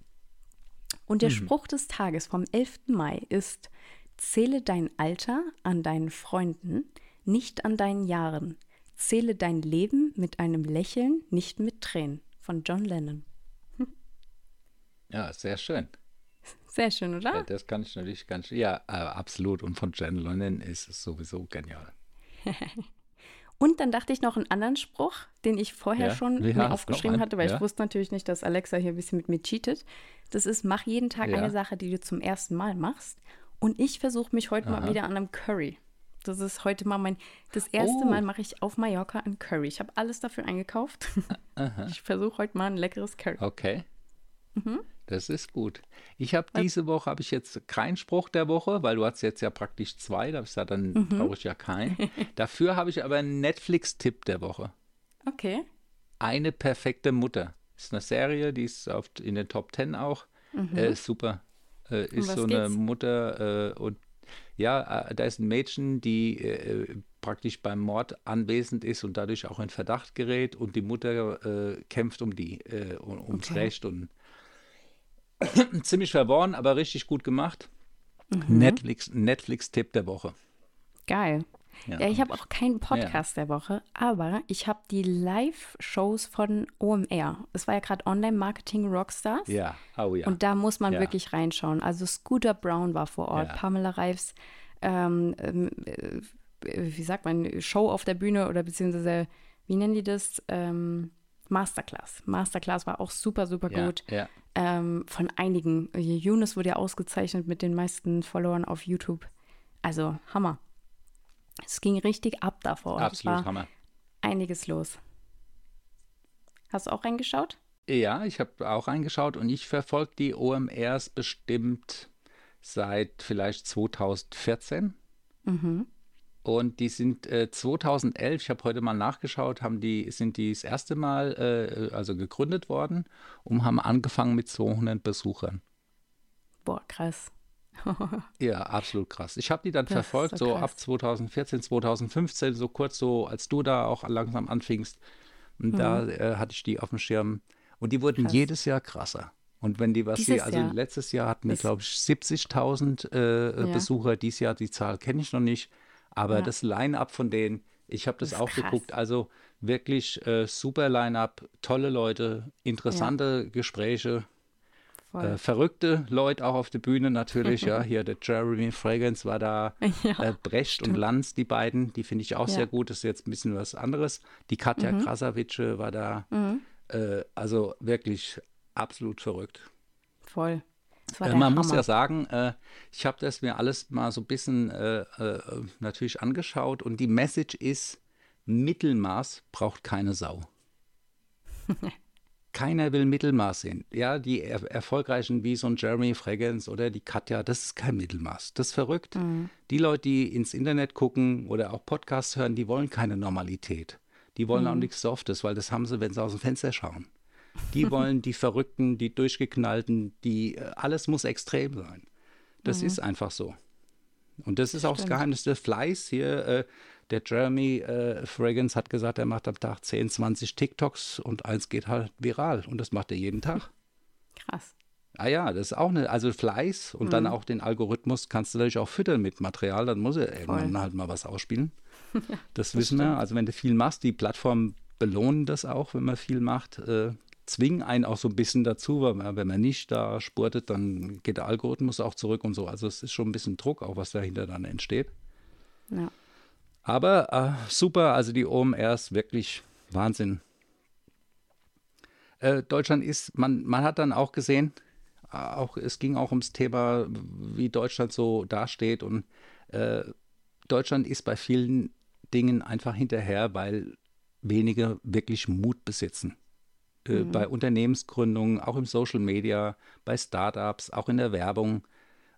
Und Mhm. der Spruch des Tages vom 11. Mai ist, zähle dein Alter an deinen Freunden, nicht an deinen Jahren. Zähle dein Leben mit einem Lächeln, nicht mit Tränen. Von John Lennon. Ja, sehr schön. Sehr schön, oder? Ja, das kann ich natürlich ganz Ja, äh, absolut. Und von Jen Lennon ist es sowieso genial. Und dann dachte ich noch einen anderen Spruch, den ich vorher Ja, schon wie mir aufgeschrieben einen? hatte, weil Ja. ich wusste natürlich nicht, dass Alexa hier ein bisschen mit mir cheatet. Das ist, mach jeden Tag Ja. eine Sache, die du zum ersten Mal machst. Und ich versuche mich heute mal Aha. wieder an einem Curry. Das ist heute mal mein, das erste Oh. Mal mache ich auf Mallorca ein Curry. Ich habe alles dafür eingekauft. Ich versuche heute mal ein leckeres Curry. Okay. Mhm. Das ist gut. Ich habe diese Woche habe ich jetzt keinen Spruch der Woche, weil du hast jetzt ja praktisch zwei. Da habe ich gesagt, dann Mhm. brauche ich ja keinen. Dafür habe ich aber einen Netflix-Tipp der Woche. Okay. Eine perfekte Mutter. Ist eine Serie, die ist auf, in den Top Ten auch. Äh, super. Äh, ist Mhm. was so eine geht's? Mutter äh, und ja, äh, da ist ein Mädchen, die äh, praktisch beim Mord anwesend ist und dadurch auch in Verdacht gerät und die Mutter äh, kämpft um die, äh, um, ums Okay. Recht und ziemlich verworren, aber richtig gut gemacht. Mhm. Netflix, Netflix-Tipp der Woche. Geil. Ja, ich habe auch keinen Podcast der Woche, aber ich habe die Live-Shows von OMR. Es war ja gerade Online-Marketing Rockstars. Ja, oh ja. Und da muss man Ja. wirklich reinschauen. Also Scooter Brown war vor Ort, Ja. Pamela Reifs, ähm, ähm, äh, wie sagt man, Show auf der Bühne oder beziehungsweise, wie nennen die das? Ähm, Masterclass. Masterclass war auch super, super ja, gut. Ja. Ähm, von einigen. Yunus wurde ja ausgezeichnet mit den meisten Followern auf YouTube. Also Hammer. Es ging richtig ab da vor Ort. Es Absolut Hammer. einiges los. Hast du auch reingeschaut? Ja, ich habe auch reingeschaut und ich verfolge die OMRs bestimmt seit vielleicht 2014. Mhm. Und die sind äh, 2011, ich habe heute mal nachgeschaut, haben die, sind die das erste Mal äh, also gegründet worden und haben angefangen mit 200 Besuchern. Boah, krass. Ja, absolut krass. Ich habe die dann Das verfolgt, so so ab 2014, 2015, so kurz so, als du da auch langsam anfingst. Und da äh, hatte ich die auf dem Schirm. Und die wurden Mhm. Krass. jedes Jahr krasser. Und wenn die was sie, also Jahr letztes Jahr hatten die, glaube ich, 70.000 äh, Ja. Besucher. Dieses Jahr die Zahl kenne ich noch nicht. Aber Ja. das Line-up von denen, ich habe das, Das auch krass. geguckt. Also wirklich äh, super Line-up, tolle Leute, interessante Gespräche. Voll. Äh, verrückte Leute auch auf der Bühne natürlich, ja. Hier der Jeremy Fragrance war da, Ja, äh, Brecht und Lanz, die beiden, die finde ich auch Ja. sehr gut. Das ist jetzt ein bisschen was anderes. Die Katja Mhm. Krasavice war da. Äh, also wirklich absolut verrückt. Voll. Äh, man muss Hammer. ja sagen, äh, ich habe das mir alles mal so ein bisschen äh, äh, natürlich angeschaut und die Message ist, Mittelmaß braucht keine Sau. Keiner will Mittelmaß sehen. Ja, die er erfolgreichen wie so ein Jeremy Fragrance oder die Katja, das ist kein Mittelmaß. Das ist verrückt. Mhm. Die Leute, die ins Internet gucken oder auch Podcasts hören, die wollen keine Normalität. Die wollen Mhm. auch nichts Softes, weil das haben sie, wenn sie aus dem Fenster schauen. Die wollen die Verrückten, die Durchgeknallten, die äh, alles muss extrem sein. Das ist einfach so. Und das ist auch das Mhm. Stimmt. Geheimnis des Fleiß hier. Äh, der Jeremy äh, Fragrance hat gesagt, er macht am Tag 10, 20 TikToks und eins geht halt viral. Und das macht er jeden Tag. Krass. Ah ja, das ist auch eine, also Fleiß und Mhm. dann auch den Algorithmus kannst du natürlich auch füttern mit Material, dann muss er irgendwann halt mal was ausspielen. das, wissen wir. Also wenn du viel machst, die Plattformen belohnen das auch, wenn man viel macht, äh, zwingen einen auch so ein bisschen dazu, weil man, wenn man nicht da spurtet, dann geht der Algorithmus auch zurück und so. Also es ist schon ein bisschen Druck, auch was dahinter dann entsteht. Ja. Aber äh, super, also die OMR ist wirklich Wahnsinn. Äh, Deutschland ist, man, man hat dann auch gesehen, äh, auch, es ging auch ums Thema, wie Deutschland so dasteht. Und äh, Deutschland ist bei vielen Dingen einfach hinterher, weil wenige wirklich Mut besitzen. Äh, Bei Unternehmensgründungen, auch im Social Media, bei Startups, auch in der Werbung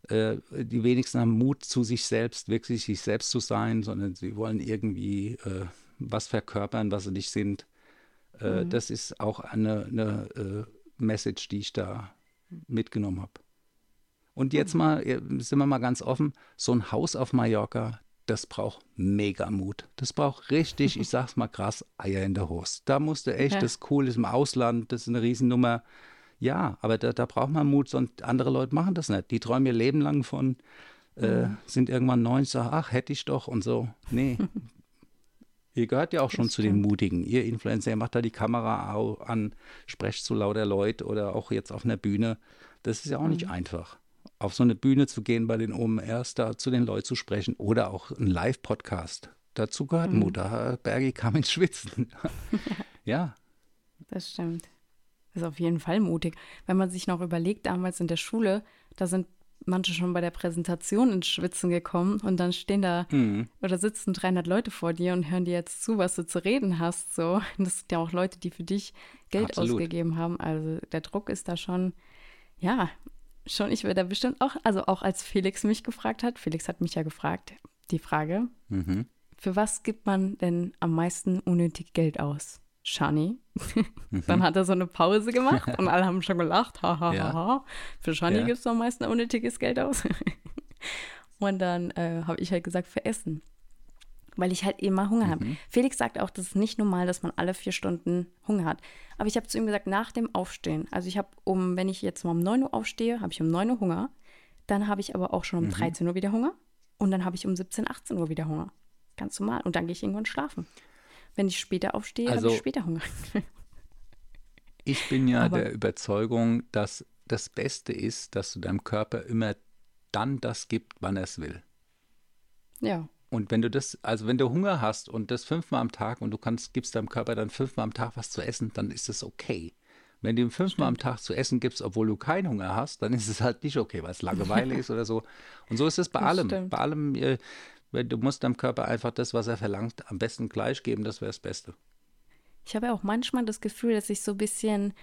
äh, die wenigsten haben Mut zu sich selbst, wirklich sich selbst zu sein, sondern sie wollen irgendwie äh, was verkörpern, was sie nicht sind. Äh, Das ist auch eine, eine Message, die ich da mitgenommen habe. Und jetzt mal, äh, sind wir mal ganz offen, so ein Haus auf Mallorca, das braucht mega Mut. Das braucht richtig, ich sag's mal krass, Eier in der Hose. Da musst du echt, Ja. das ist cool, ist im Ausland, das ist eine Riesennummer. Ja, aber da, da braucht man Mut, sonst andere Leute machen das nicht. Die träumen ihr Leben lang von, äh, sind irgendwann 90, sagen, ach, hätte ich doch und so. Nee. ihr gehört ja auch schon Das zu den. Mutigen. Ihr Influencer, ihr macht da die Kamera an, sprecht zu lauter Leute oder auch jetzt auf einer Bühne. Das ist ja auch nicht einfach. Auf so eine Bühne zu gehen bei den OMRs, da zu den Leuten zu sprechen oder auch ein Live-Podcast. Dazu gehört Mut. Da Bergi kam ins Schwitzen. ja, Das stimmt. Das ist auf jeden Fall mutig. Wenn man sich noch überlegt, damals in der Schule, da sind manche schon bei der Präsentation ins Schwitzen gekommen und dann stehen da Mhm. oder sitzen 300 Leute vor dir und hören dir jetzt zu, was du zu reden hast. So, Und das sind ja auch Leute, die für dich Geld Absolut. ausgegeben haben. Also der Druck ist da schon, ja, schon. Ich werde da bestimmt auch, also auch als Felix mich gefragt hat. Felix hat mich ja gefragt, die Frage, Mhm. für was gibt man denn am meisten unnötig Geld aus? Shani. Dann hat er so eine Pause gemacht und alle haben schon gelacht. Ha, ha, Ja. ha, ha. Für Shani Ja. gibst du am meisten unnötiges Geld aus. und dann äh, habe ich halt gesagt, für Essen. Weil ich halt immer Hunger habe. Felix sagt auch, das ist nicht normal, dass man alle vier Stunden Hunger hat. Aber ich habe zu ihm gesagt, nach dem Aufstehen, also ich habe um, wenn ich jetzt mal um 9 Uhr aufstehe, habe ich um 9 Uhr Hunger. Dann habe ich aber auch schon um 13 Uhr wieder Hunger. Und dann habe ich um 17, 18 Uhr wieder Hunger. Ganz normal. Und dann gehe ich irgendwann schlafen. Wenn ich später aufstehe, Also- habe ich später Hunger. Ich bin ja Aber- der Überzeugung, dass das Beste ist, dass du deinem Körper immer dann das gibt, wann er es will. ja. Und wenn du das, also wenn du Hunger hast und das fünfmal am Tag und du kannst, gibst deinem Körper dann fünfmal am Tag was zu essen, dann ist das okay. Wenn du ihm fünfmal am Tag zu essen gibst, obwohl du keinen Hunger hast, dann ist es halt nicht okay, weil es Langeweile ist oder so. Und so ist es bei Das allem. stimmt. Bei allem, äh, du musst deinem Körper einfach das, was er verlangt, am besten gleich geben, das wäre das Beste. Ich habe ja auch manchmal das Gefühl, dass ich so ein bisschen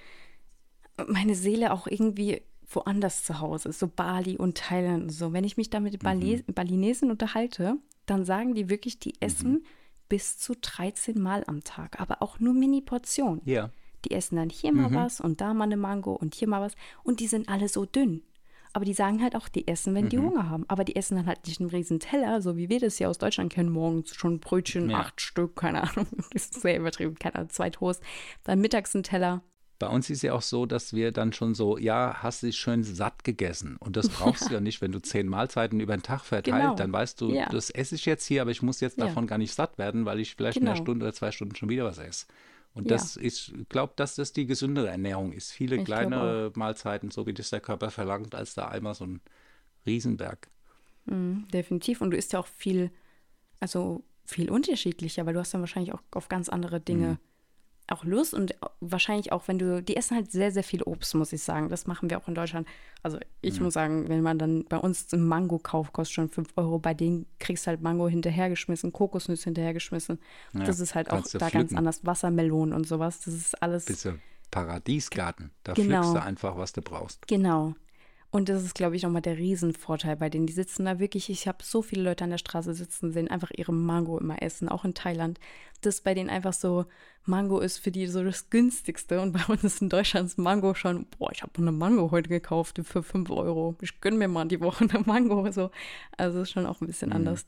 meine Seele auch irgendwie woanders zu Hause ist, so Bali und Thailand und so. Wenn ich mich da mit Bali Balinesen unterhalte, dann sagen die wirklich, die essen bis zu 13 Mal am Tag, aber auch nur Mini-Portionen. Ja. Die essen dann hier mal was und da mal eine Mango und hier mal was. Und die sind alle so dünn. Aber die sagen halt auch, die essen, wenn Mhm. die Hunger haben. Aber die essen dann halt nicht einen riesen Teller, so wie wir das hier aus Deutschland kennen, morgens schon Brötchen, Ja. acht Stück, keine Ahnung. Das ist sehr übertrieben, keine Ahnung, zwei Toast. Dann mittags ein Teller. Bei uns ist ja auch so, dass wir dann schon so, ja, hast dich schön satt gegessen. Und das brauchst du ja nicht, wenn du zehn Mahlzeiten über den Tag verteilt, Genau. dann weißt du, Ja. das esse ich jetzt hier, aber ich muss jetzt Ja. davon gar nicht satt werden, weil ich vielleicht in einer Genau. Stunde oder zwei Stunden schon wieder was esse. Und Ja. das ist, ich glaube, dass das die gesündere Ernährung ist. Viele Ich kleine Mahlzeiten, so wie das der Körper verlangt, als da einmal so ein Riesenberg. Mhm, definitiv. Und du isst ja auch viel, also viel unterschiedlicher, weil du hast dann wahrscheinlich auch auf ganz andere Dinge Mhm. Auch Lust und wahrscheinlich auch, wenn du, die essen halt sehr, sehr viel Obst, muss ich sagen. Das machen wir auch in Deutschland. Also ich Mhm. muss sagen, wenn man dann bei uns ein Mango kauft, kostet schon 5 Euro. Bei denen kriegst du halt Mango hinterhergeschmissen, Kokosnüsse hinterhergeschmissen. Ja, das ist halt auch da ganz pflücken. anders. Wassermelonen und sowas. Das ist alles. Bisschen Paradiesgarten. Da Genau. pflückst du einfach, was du brauchst. Genau. Und das ist, glaube ich, nochmal der Riesenvorteil bei denen. Die sitzen da wirklich, ich habe so viele Leute an der Straße sitzen sehen, einfach ihre Mango immer essen, auch in Thailand. Das bei denen einfach so, Mango ist für die so das günstigste. Und bei uns in Deutschland ist Mango schon, boah, ich habe eine Mango heute gekauft für 5 Euro. Ich gönne mir mal die Woche eine Mango. So. Also ist schon auch ein bisschen anders.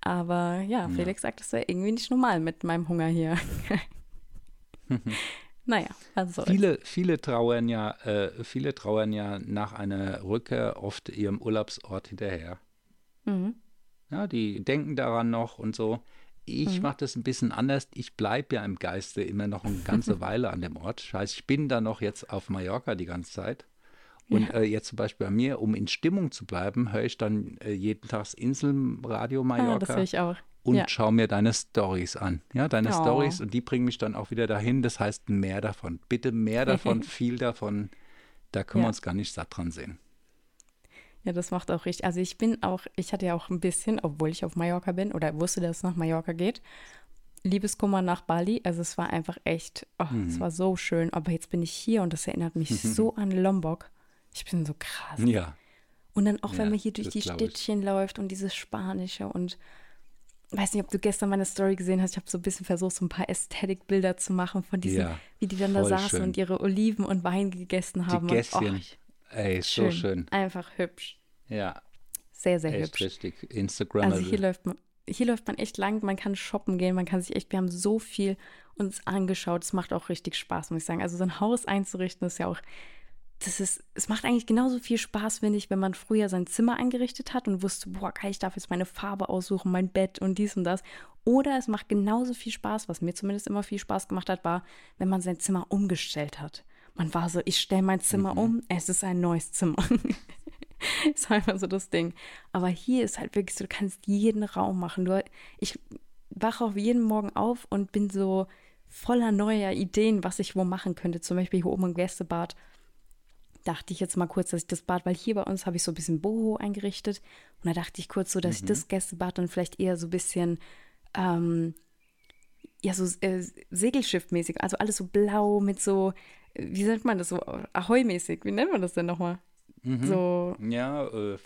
Aber ja, Felix sagt, das wäre irgendwie nicht normal mit meinem Hunger hier. naja, also. Viele, viele trauern ja, äh, viele trauern ja nach einer Rückkehr oft ihrem Urlaubsort hinterher. Mhm. Ja, die denken daran noch und so. Ich mache das ein bisschen anders. Ich bleibe ja im Geiste immer noch eine ganze Weile an dem Ort. Das heißt, ich bin da noch jetzt auf Mallorca die ganze Zeit. Und äh, jetzt zum Beispiel bei mir, um in Stimmung zu bleiben, höre ich dann äh, jeden Tag das Inselradio Ah, das Mallorca höre ich auch. Und ja. schaue mir deine Stories an. Ja, deine Oh. Stories und die bringen mich dann auch wieder dahin. Das heißt, mehr davon. Bitte mehr davon, viel davon. Da können wir Ja. uns gar nicht satt dran sehen. Ja, das macht auch richtig. Also ich bin auch, ich hatte ja auch ein bisschen, obwohl ich auf Mallorca bin oder wusste, dass es nach Mallorca geht, Liebeskummer nach Bali. Also es war einfach echt, oh, Mhm. es war so schön. Aber jetzt bin ich hier und das erinnert mich so an Lombok. Ich bin so krass. Ja. Und dann auch, wenn Ja, man hier durch die. Städtchen läuft und dieses Spanische und weiß nicht, ob du gestern meine Story gesehen hast. Ich habe so ein bisschen versucht, so ein paar Ästhetikbilder zu machen von diesen, Ja, wie die dann da saßen schön. und ihre Oliven und Wein gegessen haben. Die Und, Gässchen. oh, ich- Ey, so schön. Einfach hübsch. Ja, Sehr, sehr echt hübsch. richtig. Instagram. Also hier läuft man, hier läuft man echt lang, man kann shoppen gehen, man kann sich echt, wir haben so viel uns angeschaut. Es macht auch richtig Spaß, muss ich sagen. Also so ein Haus einzurichten ist ja auch, das ist, es macht eigentlich genauso viel Spaß, finde ich, wenn man früher sein Zimmer eingerichtet hat und wusste, boah, geil, ich darf jetzt meine Farbe aussuchen, mein Bett und dies und das. Oder es macht genauso viel Spaß, was mir zumindest immer viel Spaß gemacht hat, war, wenn man sein Zimmer umgestellt hat. Man war so, ich stelle mein Zimmer um, es ist ein neues Zimmer. ist einfach so das Ding. Aber hier ist halt wirklich so, du kannst jeden Raum machen. Du, ich wache auch jeden Morgen auf und bin so voller neuer Ideen, was ich wo machen könnte. Zum Beispiel hier oben im Gästebad dachte ich jetzt mal kurz, dass ich das Bad, weil hier bei uns habe ich so ein bisschen Boho eingerichtet. Und da dachte ich kurz so, dass ich das Gästebad dann vielleicht eher so ein bisschen, ähm, ja, so äh, Segelschiffmäßig, also alles so blau mit so, wie nennt man das so, Ahoi-mäßig, wie nennt man das denn nochmal? So, Ja, äh,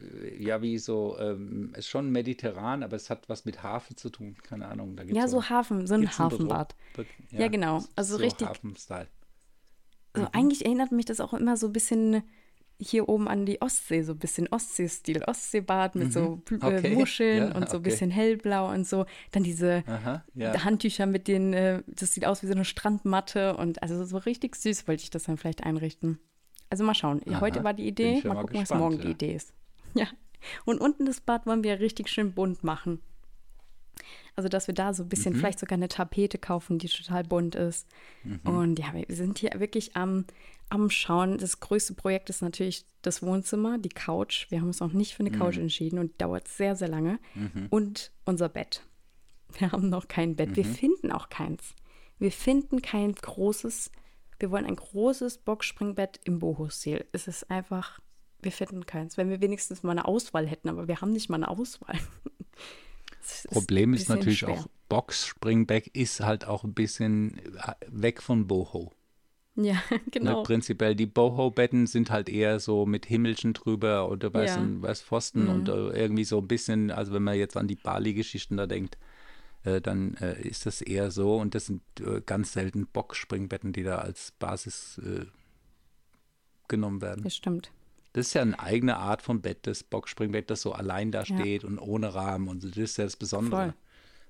äh, ja, wie so, ähm, ist schon mediterran, aber es hat was mit Hafen zu tun. Keine Ahnung. Da gibt's ja, so Hafen, so ein Hafenbad. Begriff- Ja, genau. Also so richtig- Hafen-Style. Also eigentlich erinnert mich das auch immer so ein bisschen hier oben an die Ostsee, so ein bisschen Ostsee-Stil, Ostseebad mit so Bl- äh, Okay, Muscheln ja, und so ein okay. bisschen hellblau und so. Dann diese Aha, ja. Handtücher mit den, äh, das sieht aus wie so eine Strandmatte und also so richtig süß wollte ich das dann vielleicht einrichten. Also mal schauen. Aha, Heute war die Idee, mal mal gucken, was gespannt, morgen die ja. Idee ist. Ja. Und unten das Bad wollen wir richtig schön bunt machen. Also, dass wir da so ein bisschen, Mhm. vielleicht sogar eine Tapete kaufen, die total bunt ist. Mhm. Und ja, wir sind hier wirklich am, am Schauen. Das größte Projekt ist natürlich das Wohnzimmer, die Couch. Wir haben uns noch nicht für eine Mhm. Couch entschieden und dauert sehr, sehr lange. Und unser Bett. Wir haben noch kein Bett. Wir Mhm. finden auch keins. Wir finden kein großes, wir wollen ein großes Boxspringbett im Boho-Stil. Es ist einfach, wir finden keins. Wenn wir wenigstens mal eine Auswahl hätten, aber wir haben nicht mal eine Auswahl. Ist Problem ist bisschen natürlich schwer. auch, Box Springback ist halt auch ein bisschen äh, weg von Boho. Ja, Ne, genau. prinzipiell, die Boho-Betten sind halt eher so mit Himmelchen drüber oder weiß, Ja. Mhm. weiß Pfosten und äh, irgendwie so ein bisschen, also wenn man jetzt an die Bali-Geschichten da denkt, äh, dann äh, ist das eher so und das sind äh, ganz selten Box-Springbetten, die da als Basis äh, genommen werden. Das stimmt. Das ist ja eine eigene Art von Bett, das Boxspringbett, das so allein da Ja. steht und ohne Rahmen. Und das ist ja das Besondere. Voll.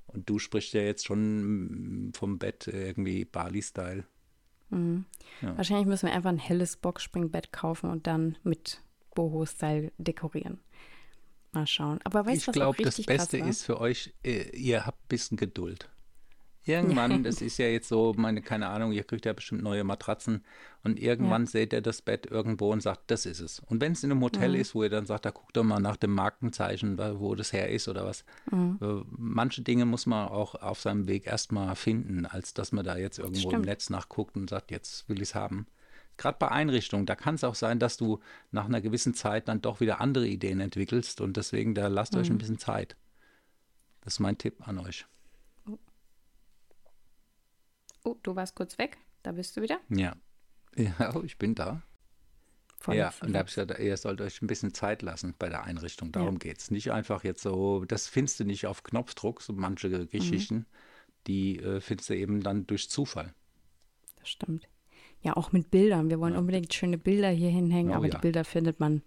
Und du sprichst ja jetzt schon mm, vom Bett irgendwie Bali-Style. Ja. Wahrscheinlich müssen wir einfach ein helles Boxspringbett kaufen und dann mit Boho-Style dekorieren. Mal schauen. Aber weißt Ich du, was glaube, auch das Beste ist für euch, äh, ihr habt ein bisschen Geduld. Irgendwann, das ist ja jetzt so, meine, keine Ahnung, ihr kriegt ja bestimmt neue Matratzen und irgendwann seht ihr das Bett irgendwo und sagt, das ist es. Und wenn es in einem Hotel Mhm. ist, wo ihr dann sagt, da guckt doch mal nach dem Markenzeichen, wo das her ist oder was. Mhm. Äh, Manche Dinge muss man auch auf seinem Weg erstmal finden, als dass man da jetzt irgendwo im. Netz nachguckt und sagt, jetzt will ich es haben. Gerade bei Einrichtungen, da kann es auch sein, dass du nach einer gewissen Zeit dann doch wieder andere Ideen entwickelst und deswegen, da lasst Mhm. euch ein bisschen Zeit. Das ist mein Tipp an euch. Oh, du warst kurz weg. Da bist du wieder. Ja. Ja, oh, ich bin da. Voll ja, und da habe ich gesagt, ihr sollt euch ein bisschen Zeit lassen bei der Einrichtung. Darum Ja. geht es. Nicht einfach jetzt so, das findest du nicht auf Knopfdruck, so manche Mhm. Geschichten, die äh, findest du eben dann durch Zufall. Das stimmt. Ja, auch mit Bildern. Wir wollen unbedingt schöne Bilder hier hinhängen, Oh aber ja. die Bilder findet man,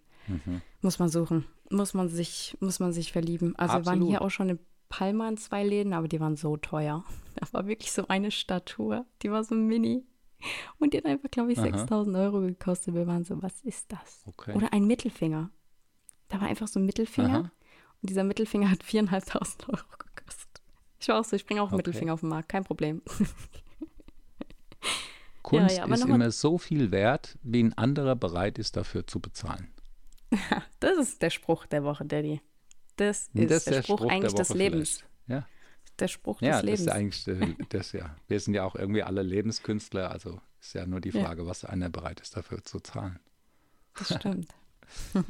muss man suchen. Muss man sich, muss man sich verlieben. Also wir waren Absolut. hier auch schon in Palma in zwei Läden, aber die waren so teuer. Da war wirklich so eine Statue, die war so mini. Und die hat einfach, glaube ich, Aha. 6000 Euro gekostet. Wir waren so, was ist das? Okay. Oder ein Mittelfinger. Da war einfach so ein Mittelfinger. Aha. Und dieser Mittelfinger hat 4.500 Euro gekostet. Ich war auch so, ich bringe auch Okay. Mittelfinger auf den Markt, kein Problem. Kunst ja, aber ist immer so viel wert, wie ein anderer bereit ist, dafür zu bezahlen. Das ist der Spruch der Woche, Daddy. Das ist, das der, Spruch, eigentlich des Lebens. vielleicht. Ja, Der Spruch ja des das Lebens. ist eigentlich äh, das ja. Wir sind ja auch irgendwie alle Lebenskünstler, also ist ja nur die Ja. Frage, was einer bereit ist, dafür zu zahlen. Das stimmt.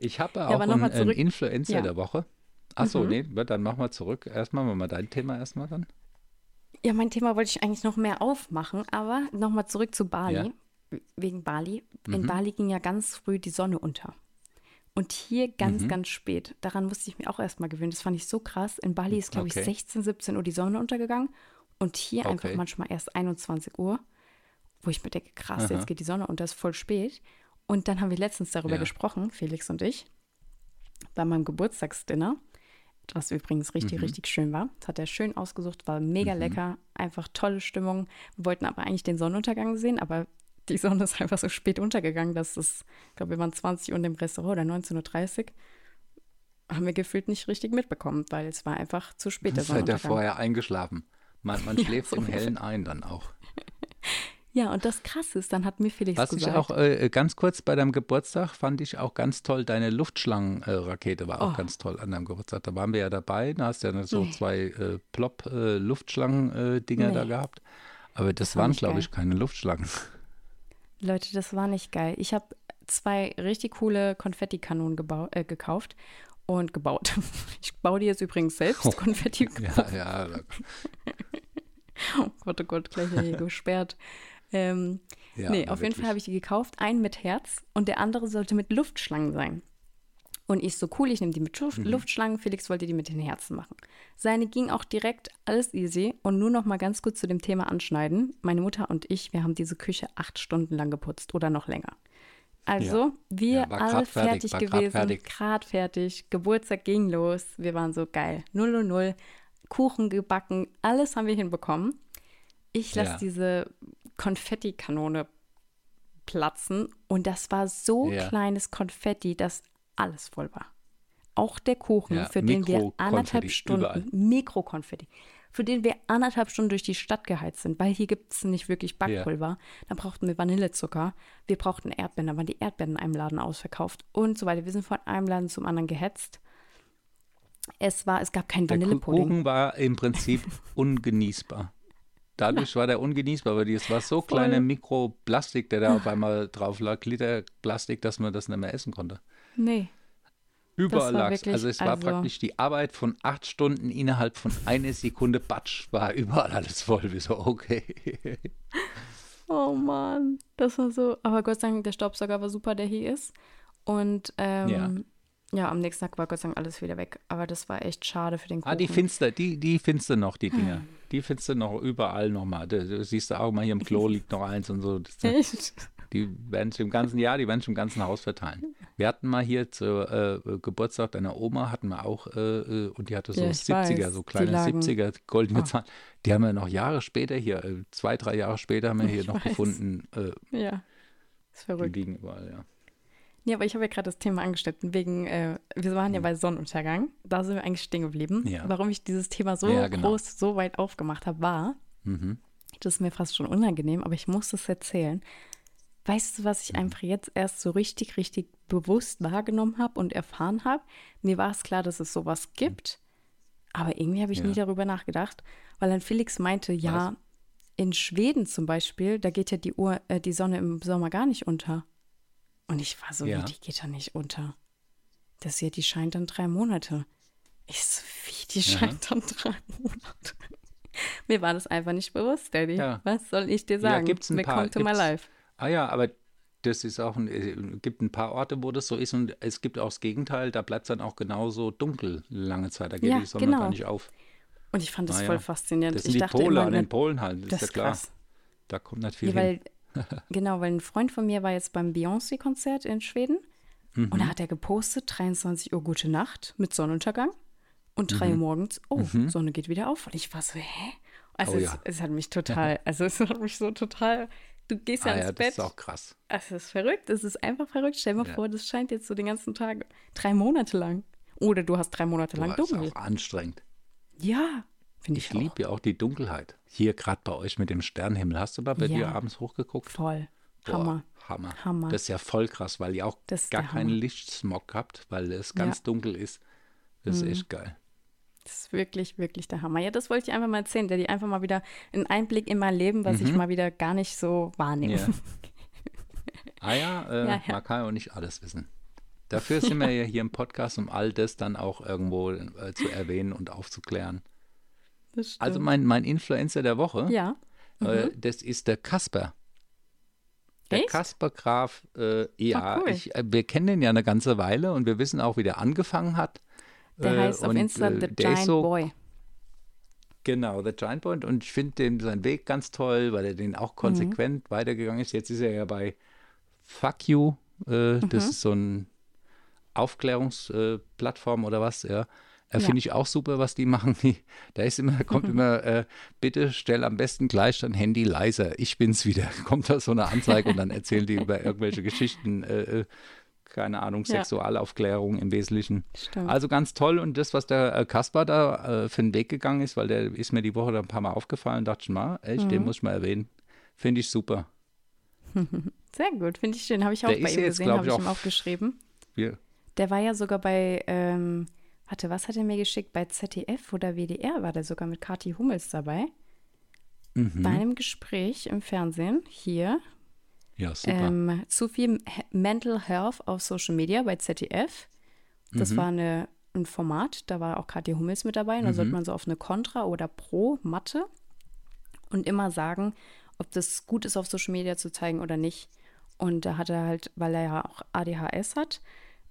Ich habe aber auch mal einen, einen zurück- Influencer Ja. der Woche. Achso, Mhm. nee, dann machen wir zurück. Erstmal machen wir dein Thema erstmal dann. Ja, mein Thema wollte ich eigentlich noch mehr aufmachen, aber nochmal zurück zu Bali. Ja. Wegen Bali. Mhm. In Bali ging ja ganz früh die Sonne unter. Und hier ganz, Mhm. ganz spät. Daran musste ich mir auch erstmal gewöhnen. Das fand ich so krass. In Bali ist, glaube Okay. ich, 16, 17 Uhr die Sonne untergegangen. Und hier einfach Okay. manchmal erst 21 Uhr. Wo ich mir denke, krass, Aha. jetzt geht die Sonne unter, ist voll spät. Und dann haben wir letztens darüber Ja. gesprochen, Felix und ich, bei meinem Geburtstagsdinner. Was übrigens richtig, Mhm. richtig schön war. Das hat er schön ausgesucht, war mega lecker, einfach tolle Stimmung. Wir wollten aber eigentlich den Sonnenuntergang sehen, aber die Sonne ist einfach so spät untergegangen, dass es, ich glaube, wir waren 20 Uhr in dem Restaurant oder 19.30 Uhr. Haben wir gefühlt nicht richtig mitbekommen, weil es war einfach zu spät, der Seid ihr Sonnenuntergang. vorher eingeschlafen? Man, man Ja, schläft so im ungefähr. Hellen ein dann auch. Ja, und das Krasse ist, dann hat mir Felix Was ich gesagt, auch äh, ganz kurz bei deinem Geburtstag fand ich auch ganz toll, deine Luftschlangenrakete war auch Oh. ganz toll an deinem Geburtstag. Da waren wir ja dabei, da hast du ja so Nee. zwei äh, Plop-Luftschlangen-Dinger da Nee. gehabt. Aber das, Das war waren, glaube ich, keine Luftschlangen. Leute, das war nicht geil. Ich habe zwei richtig coole Konfettikanonen äh, gekauft und gebaut. Ich baue die jetzt übrigens selbst, Oh. Konfetti. Ja, ja. Oh Gott, oh Gott, gleich hier gesperrt. Ähm, ja nee, auf jeden Fall habe ich die gekauft. Einen mit Herz und der andere sollte mit Luftschlangen sein. Und ich so, cool, ich nehme die mit Luft, Mhm. Luftschlangen. Felix wollte die mit den Herzen machen. Seine ging auch direkt alles easy. Und nur noch mal ganz kurz zu dem Thema anschneiden. Meine Mutter und ich, wir haben diese Küche acht Stunden lang geputzt oder noch länger. Also, wir Ja, alle fertig, fertig, gewesen, grad fertig, Geburtstag ging los, wir waren so geil. 000, Kuchen gebacken, alles haben wir hinbekommen. Ich lasse Ja. diese Konfettikanone platzen und das war so Ja. kleines Konfetti, dass alles voll war. auch der Kuchen, Ja, für den wir anderthalb Stunden, überall. Mikrokonfetti, für den wir anderthalb Stunden durch die Stadt geheizt sind, weil hier gibt es nicht wirklich Backpulver. Dann brauchten wir Vanillezucker, wir brauchten Erdbeeren, dann waren die Erdbeeren in einem Laden ausverkauft und so weiter. Wir sind von einem Laden zum anderen gehetzt. Es war, es gab keinen Der Vanillepudding. Kuchen war im Prinzip ungenießbar. Dadurch war der ungenießbar, weil es war so kleine Mikroplastik, der da auf einmal drauf lag, Literplastik, dass man das nicht mehr essen konnte. Nee. Überall lag es. Also es war also- praktisch die Arbeit von acht Stunden innerhalb von einer Sekunde Batsch, war überall alles voll. Wie so, okay. Oh Mann, das war so. Aber Gott sei Dank, der Staubsauger war super, der hier ist. Und ähm, Ja. ja. am nächsten Tag war Gott sei Dank alles wieder weg. Aber das war echt schade für den Kuchen. Ah, die Finster, die, die findest du noch, die Dinger. Die findest du noch überall nochmal. Du, du siehst auch mal hier im Klo liegt noch eins und so. Das, Echt? Die werden sich im ganzen Jahr, die werden sich im ganzen Haus verteilen. Wir hatten mal hier zu äh, Geburtstag deiner Oma, hatten wir auch, äh, äh, und die hatte so Ja, ich 70er, weiß. so Die kleine lagen- 70er goldene Ah. Zahlen. Die haben wir noch Jahre später hier, äh, zwei, drei Jahre später haben wir hier Ich noch weiß. gefunden. Äh, Ja. Ist die verrückt. liegen überall, ja. Nee, aber ich habe ja gerade das Thema angeschnitten, wegen, äh, wir waren ja bei Sonnenuntergang. Da sind wir eigentlich stehen geblieben. Hm. Ja. Warum ich dieses Thema so Ja, genau. groß, so weit aufgemacht habe, war, Mhm. das ist mir fast schon unangenehm, aber ich muss es erzählen. Weißt du, was ich Mhm. einfach jetzt erst so richtig, richtig bewusst wahrgenommen habe und erfahren habe? Mir war es klar, dass es sowas gibt, aber irgendwie habe ich Ja. nie darüber nachgedacht, weil dann Felix meinte, ja, in Schweden zum Beispiel, da geht ja die, Uhr, äh, die Sonne im Sommer gar nicht unter. Und ich war so, Ja. wie, die geht da nicht unter. Das hier, die scheint dann drei Monate. Ich so, wie, die Ja. scheint dann drei Monate. Mir war das einfach nicht bewusst, Daddy. Ja. Was soll ich dir Ja, sagen? gibt's ein Welcome paar- to my gibt's- life. Ah ja, aber das ist auch, ein, es gibt ein paar Orte, wo das so ist und es gibt auch das Gegenteil, da bleibt es dann auch genauso dunkel lange Zeit, da geht Ja, die Sonne genau. gar nicht auf. Und ich fand das Ah, voll ja. faszinierend. Das sind ich die dachte Pole an ne- den Polen halt, ist das ja ist klar. krass. Da kommt nicht viel Ja, hin. weil, genau, weil ein Freund von mir war jetzt beim Beyoncé-Konzert in Schweden Mhm. und da hat er gepostet, 23 Uhr gute Nacht mit Sonnenuntergang und 3 Uhr Mhm. morgens, oh, Sonne geht wieder auf. Und ich war so, hä? Also Oh es, ja. es hat mich total, also es hat mich so total, du gehst ja Ah ins ja, das Bett. ist auch krass. Es ist verrückt, es ist einfach verrückt. Stell dir mal Ja. vor, das scheint jetzt so den ganzen Tag, drei Monate lang. Oder du hast drei Monate lang Boah, ist dunkel. auch anstrengend. Ja, finde ich, Ich liebe ja auch die Dunkelheit. Hier gerade bei euch mit dem Sternenhimmel. Hast du mal bei Ja. dir abends hochgeguckt? Voll. Boah, Hammer. Hammer. Hammer. Das ist ja voll krass, weil ihr auch Das ist gar keinen. Lichtsmog habt, weil es ganz. Mhm. dunkel ist. Das ist echt geil. Das ist wirklich, wirklich der Hammer. Ja, das wollte ich einfach mal erzählen, der die einfach mal wieder einen Einblick in mein Leben, was ich mal wieder gar nicht so wahrnehme. Mhm. Ja. Ah ja, äh, Ja, ja. man kann ja auch nicht alles wissen. Dafür sind wir ja hier im Podcast, um all das dann auch irgendwo äh, zu erwähnen und aufzuklären. Also mein, mein Influencer der Woche, ja. äh, das ist der Kasper. Der Echt? Kasper Graf, äh, ja, Ah, cool. ich, äh, wir kennen den ja eine ganze Weile und wir wissen auch, wie der angefangen hat. Der Äh, heißt auf und, Insta äh, The Giant so, Boy. Genau, The Giant Boy. Und ich finde den seinen Weg ganz toll, weil er den auch konsequent weitergegangen ist. Jetzt ist er ja bei Fuck You. Äh, Das ist so ein Aufklärungsplattform oder was, ja. Äh, Ja. Finde ich auch super, was die machen. Die, da ist immer, kommt immer, äh, bitte stell am besten gleich dein Handy leiser. Ich bin's wieder. Kommt da so eine Anzeige und dann erzählen die über irgendwelche Geschichten, äh, äh, keine Ahnung, Ja. Sexualaufklärung im Wesentlichen. Stimmt. Also ganz toll und das, was der äh, Kaspar da äh, für den Weg gegangen ist, weil der ist mir die Woche da ein paar Mal aufgefallen, dachte ich mal, echt, Mhm. den muss ich mal erwähnen. Finde ich super. Sehr gut, finde ich schön. Habe ich auch Der bei ihm jetzt, gesehen, habe ich, ich ihm auch- geschrieben. Wir, Der war ja sogar bei, ähm, warte, was hat er mir geschickt? Bei ZDF oder WDR war der sogar mit Kathi Hummels dabei. Mhm. Bei einem Gespräch im Fernsehen hier ja, super. Ähm, zu viel Mental Health auf Social Media bei ZDF. Das Mhm. war eine, ein Format, da war auch Katja Hummels mit dabei. Und da Mhm. sollte man so auf eine Contra- oder Pro-Matte und immer sagen, ob das gut ist, auf Social Media zu zeigen oder nicht. Und da hat er halt, weil er ja auch ADHS hat,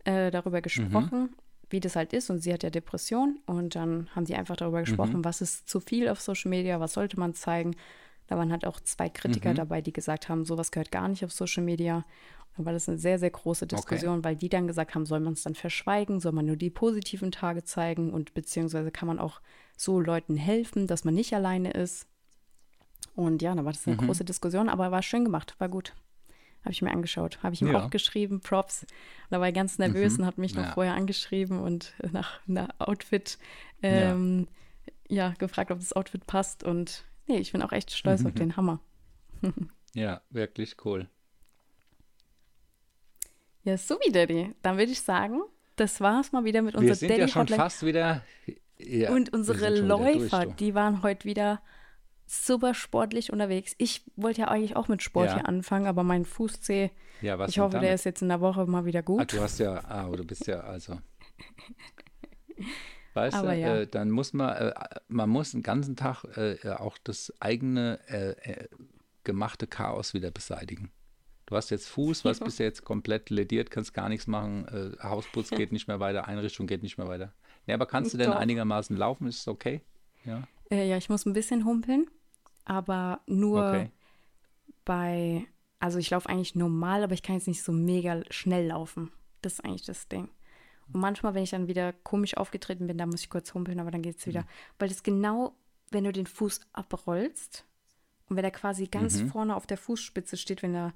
äh, darüber gesprochen, wie das halt ist. Und sie hat ja Depression. Und dann haben die einfach darüber gesprochen, was ist zu viel auf Social Media, was sollte man zeigen. Da waren halt auch zwei Kritiker dabei, die gesagt haben, sowas gehört gar nicht auf Social Media. Und war das eine sehr, sehr große Diskussion, weil die dann gesagt haben, soll man es dann verschweigen, soll man nur die positiven Tage zeigen und beziehungsweise kann man auch so Leuten helfen, dass man nicht alleine ist. Und ja, da war das eine große Diskussion, aber war schön gemacht, war gut. Habe ich mir angeschaut. Habe ich ihm Ja. auch geschrieben, Props. Da war er ganz nervös Mhm. und hat mich noch Ja. vorher angeschrieben und nach einer Outfit ähm, ja. gefragt, ob das Outfit passt. Und nee, ich bin auch echt stolz auf den Hammer. Ja, wirklich cool. Ja, so wie Daddy. Dann würde ich sagen, das war es mal wieder mit Wir unserer sind Daddy ja schon Hotline. fast wieder. Ja, und wir unsere sind durch, Läufer, du. die waren heute wieder super sportlich unterwegs. Ich wollte ja eigentlich auch mit Sport Ja. hier anfangen, aber mein Fußzeh, Ja, was ich hoffe, der damit? ist jetzt in der Woche mal wieder Ah, gut. du hast ja, ah, du bist ja also. Weißt Aber du, ja. äh, dann muss man, äh, man muss den ganzen Tag äh, auch das eigene äh, äh, gemachte Chaos wieder beseitigen. Du hast jetzt Fuß, was bist jetzt komplett lediert, kannst gar nichts machen, äh, Hausputz geht nicht mehr weiter, Einrichtung geht nicht mehr weiter. Nee, aber kannst du denn Doch. einigermaßen laufen? Ist es okay? Ja, Äh, ja, ich muss ein bisschen humpeln, aber nur okay. bei, also ich laufe eigentlich normal, aber ich kann jetzt nicht so mega schnell laufen. Das ist eigentlich das Ding. Und manchmal, wenn ich dann wieder komisch aufgetreten bin, da muss ich kurz humpeln, aber dann geht es wieder. Mhm. Weil das genau, wenn du den Fuß abrollst und wenn er quasi ganz Mhm. vorne auf der Fußspitze steht, wenn er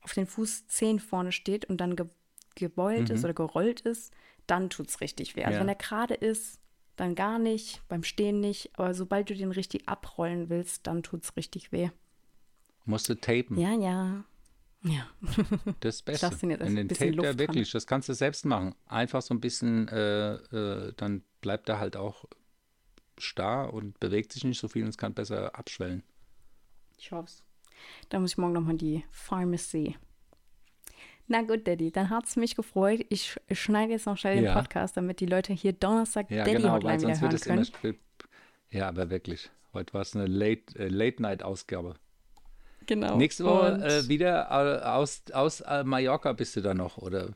auf den Fußzehen vorne steht und dann ge gebeult ist oder gerollt ist, dann tut es richtig weh. Also Mhm. Ja. wenn er gerade ist, dann gar nicht, beim Stehen nicht, aber sobald du den richtig abrollen willst, dann tut es richtig weh. Musst du tapen. Ja, ja. Ja. Das ist das Beste. den jetzt ein den Tape, Luft wirklich, das kannst du selbst machen. Einfach so ein bisschen, äh, äh, dann bleibt er halt auch starr und bewegt sich nicht so viel und es kann besser abschwellen. Ich hoffe es. Da muss ich morgen nochmal die Pharmacy. Na gut, Daddy, dann hat es mich gefreut. Ich sch- schneide jetzt noch schnell den Ja. Podcast, damit die Leute hier Donnerstag Ja, Daddy genau, Hotline wieder hören immer. können. sp- Ja, aber wirklich. Heute war es eine Late, äh, Late Night Ausgabe. Genau. Nächste Woche äh, wieder äh, aus, aus äh, Mallorca bist du dann noch, oder?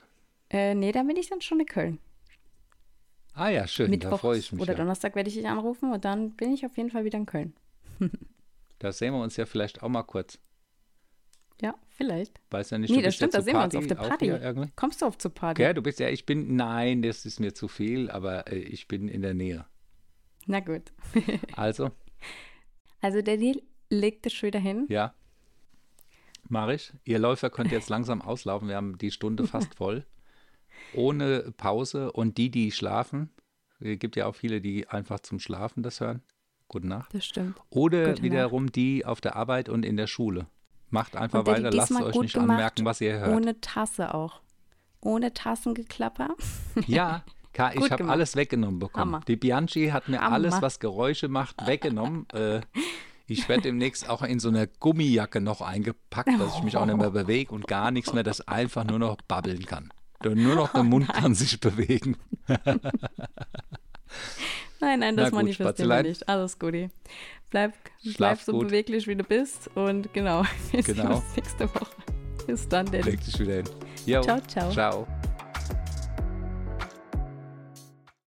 äh, nee, dann bin ich dann schon in Köln. Ah ja, schön, da Mittwoch freue ich mich. oder Ja. Donnerstag werde ich dich anrufen und dann bin ich auf jeden Fall wieder in Köln. Da sehen wir uns ja vielleicht auch mal kurz. Ja, vielleicht. Weiß ja nicht, Nee, du das ja stimmt, da sehen wir uns auf der Party. Kommst du auf zur Party? Ja, du bist ja, ich bin, nein, das ist mir zu viel, aber äh, ich bin in der Nähe. Na gut. Also, Also Daddy legt es schon wieder hin. ja, mache ich. Ihr Läufer könnt jetzt langsam auslaufen. Wir haben die Stunde fast voll. Ohne Pause. Und die, die schlafen, es gibt ja auch viele, die einfach zum Schlafen das hören. Gute Nacht. Das stimmt. Oder Gute wiederum die auf der Arbeit und in der Schule. Macht einfach Und weiter, lasst euch nicht anmerken, was ihr hört. Ohne Tasse auch. Ohne Tassengeklapper. Ja, Ka, ich habe alles weggenommen bekommen. Hammer. Die Bianchi hat mir Hammer. alles, was Geräusche macht, weggenommen. äh, ich werde demnächst auch in so einer Gummijacke noch eingepackt, dass ich mich auch nicht mehr bewege und gar nichts mehr, das einfach nur noch babbeln kann. Nur noch Oh der Mund kann sich bewegen. Nein, nein, das manifestieren wir nicht. Alles Guti. Bleib, bleib so gut. beweglich, wie du bist. Und genau, wir sehen Genau. uns nächste Woche. Bis dann, Daddy. Leg dich wieder hin. Jo, Ciao, ciao. Ciao.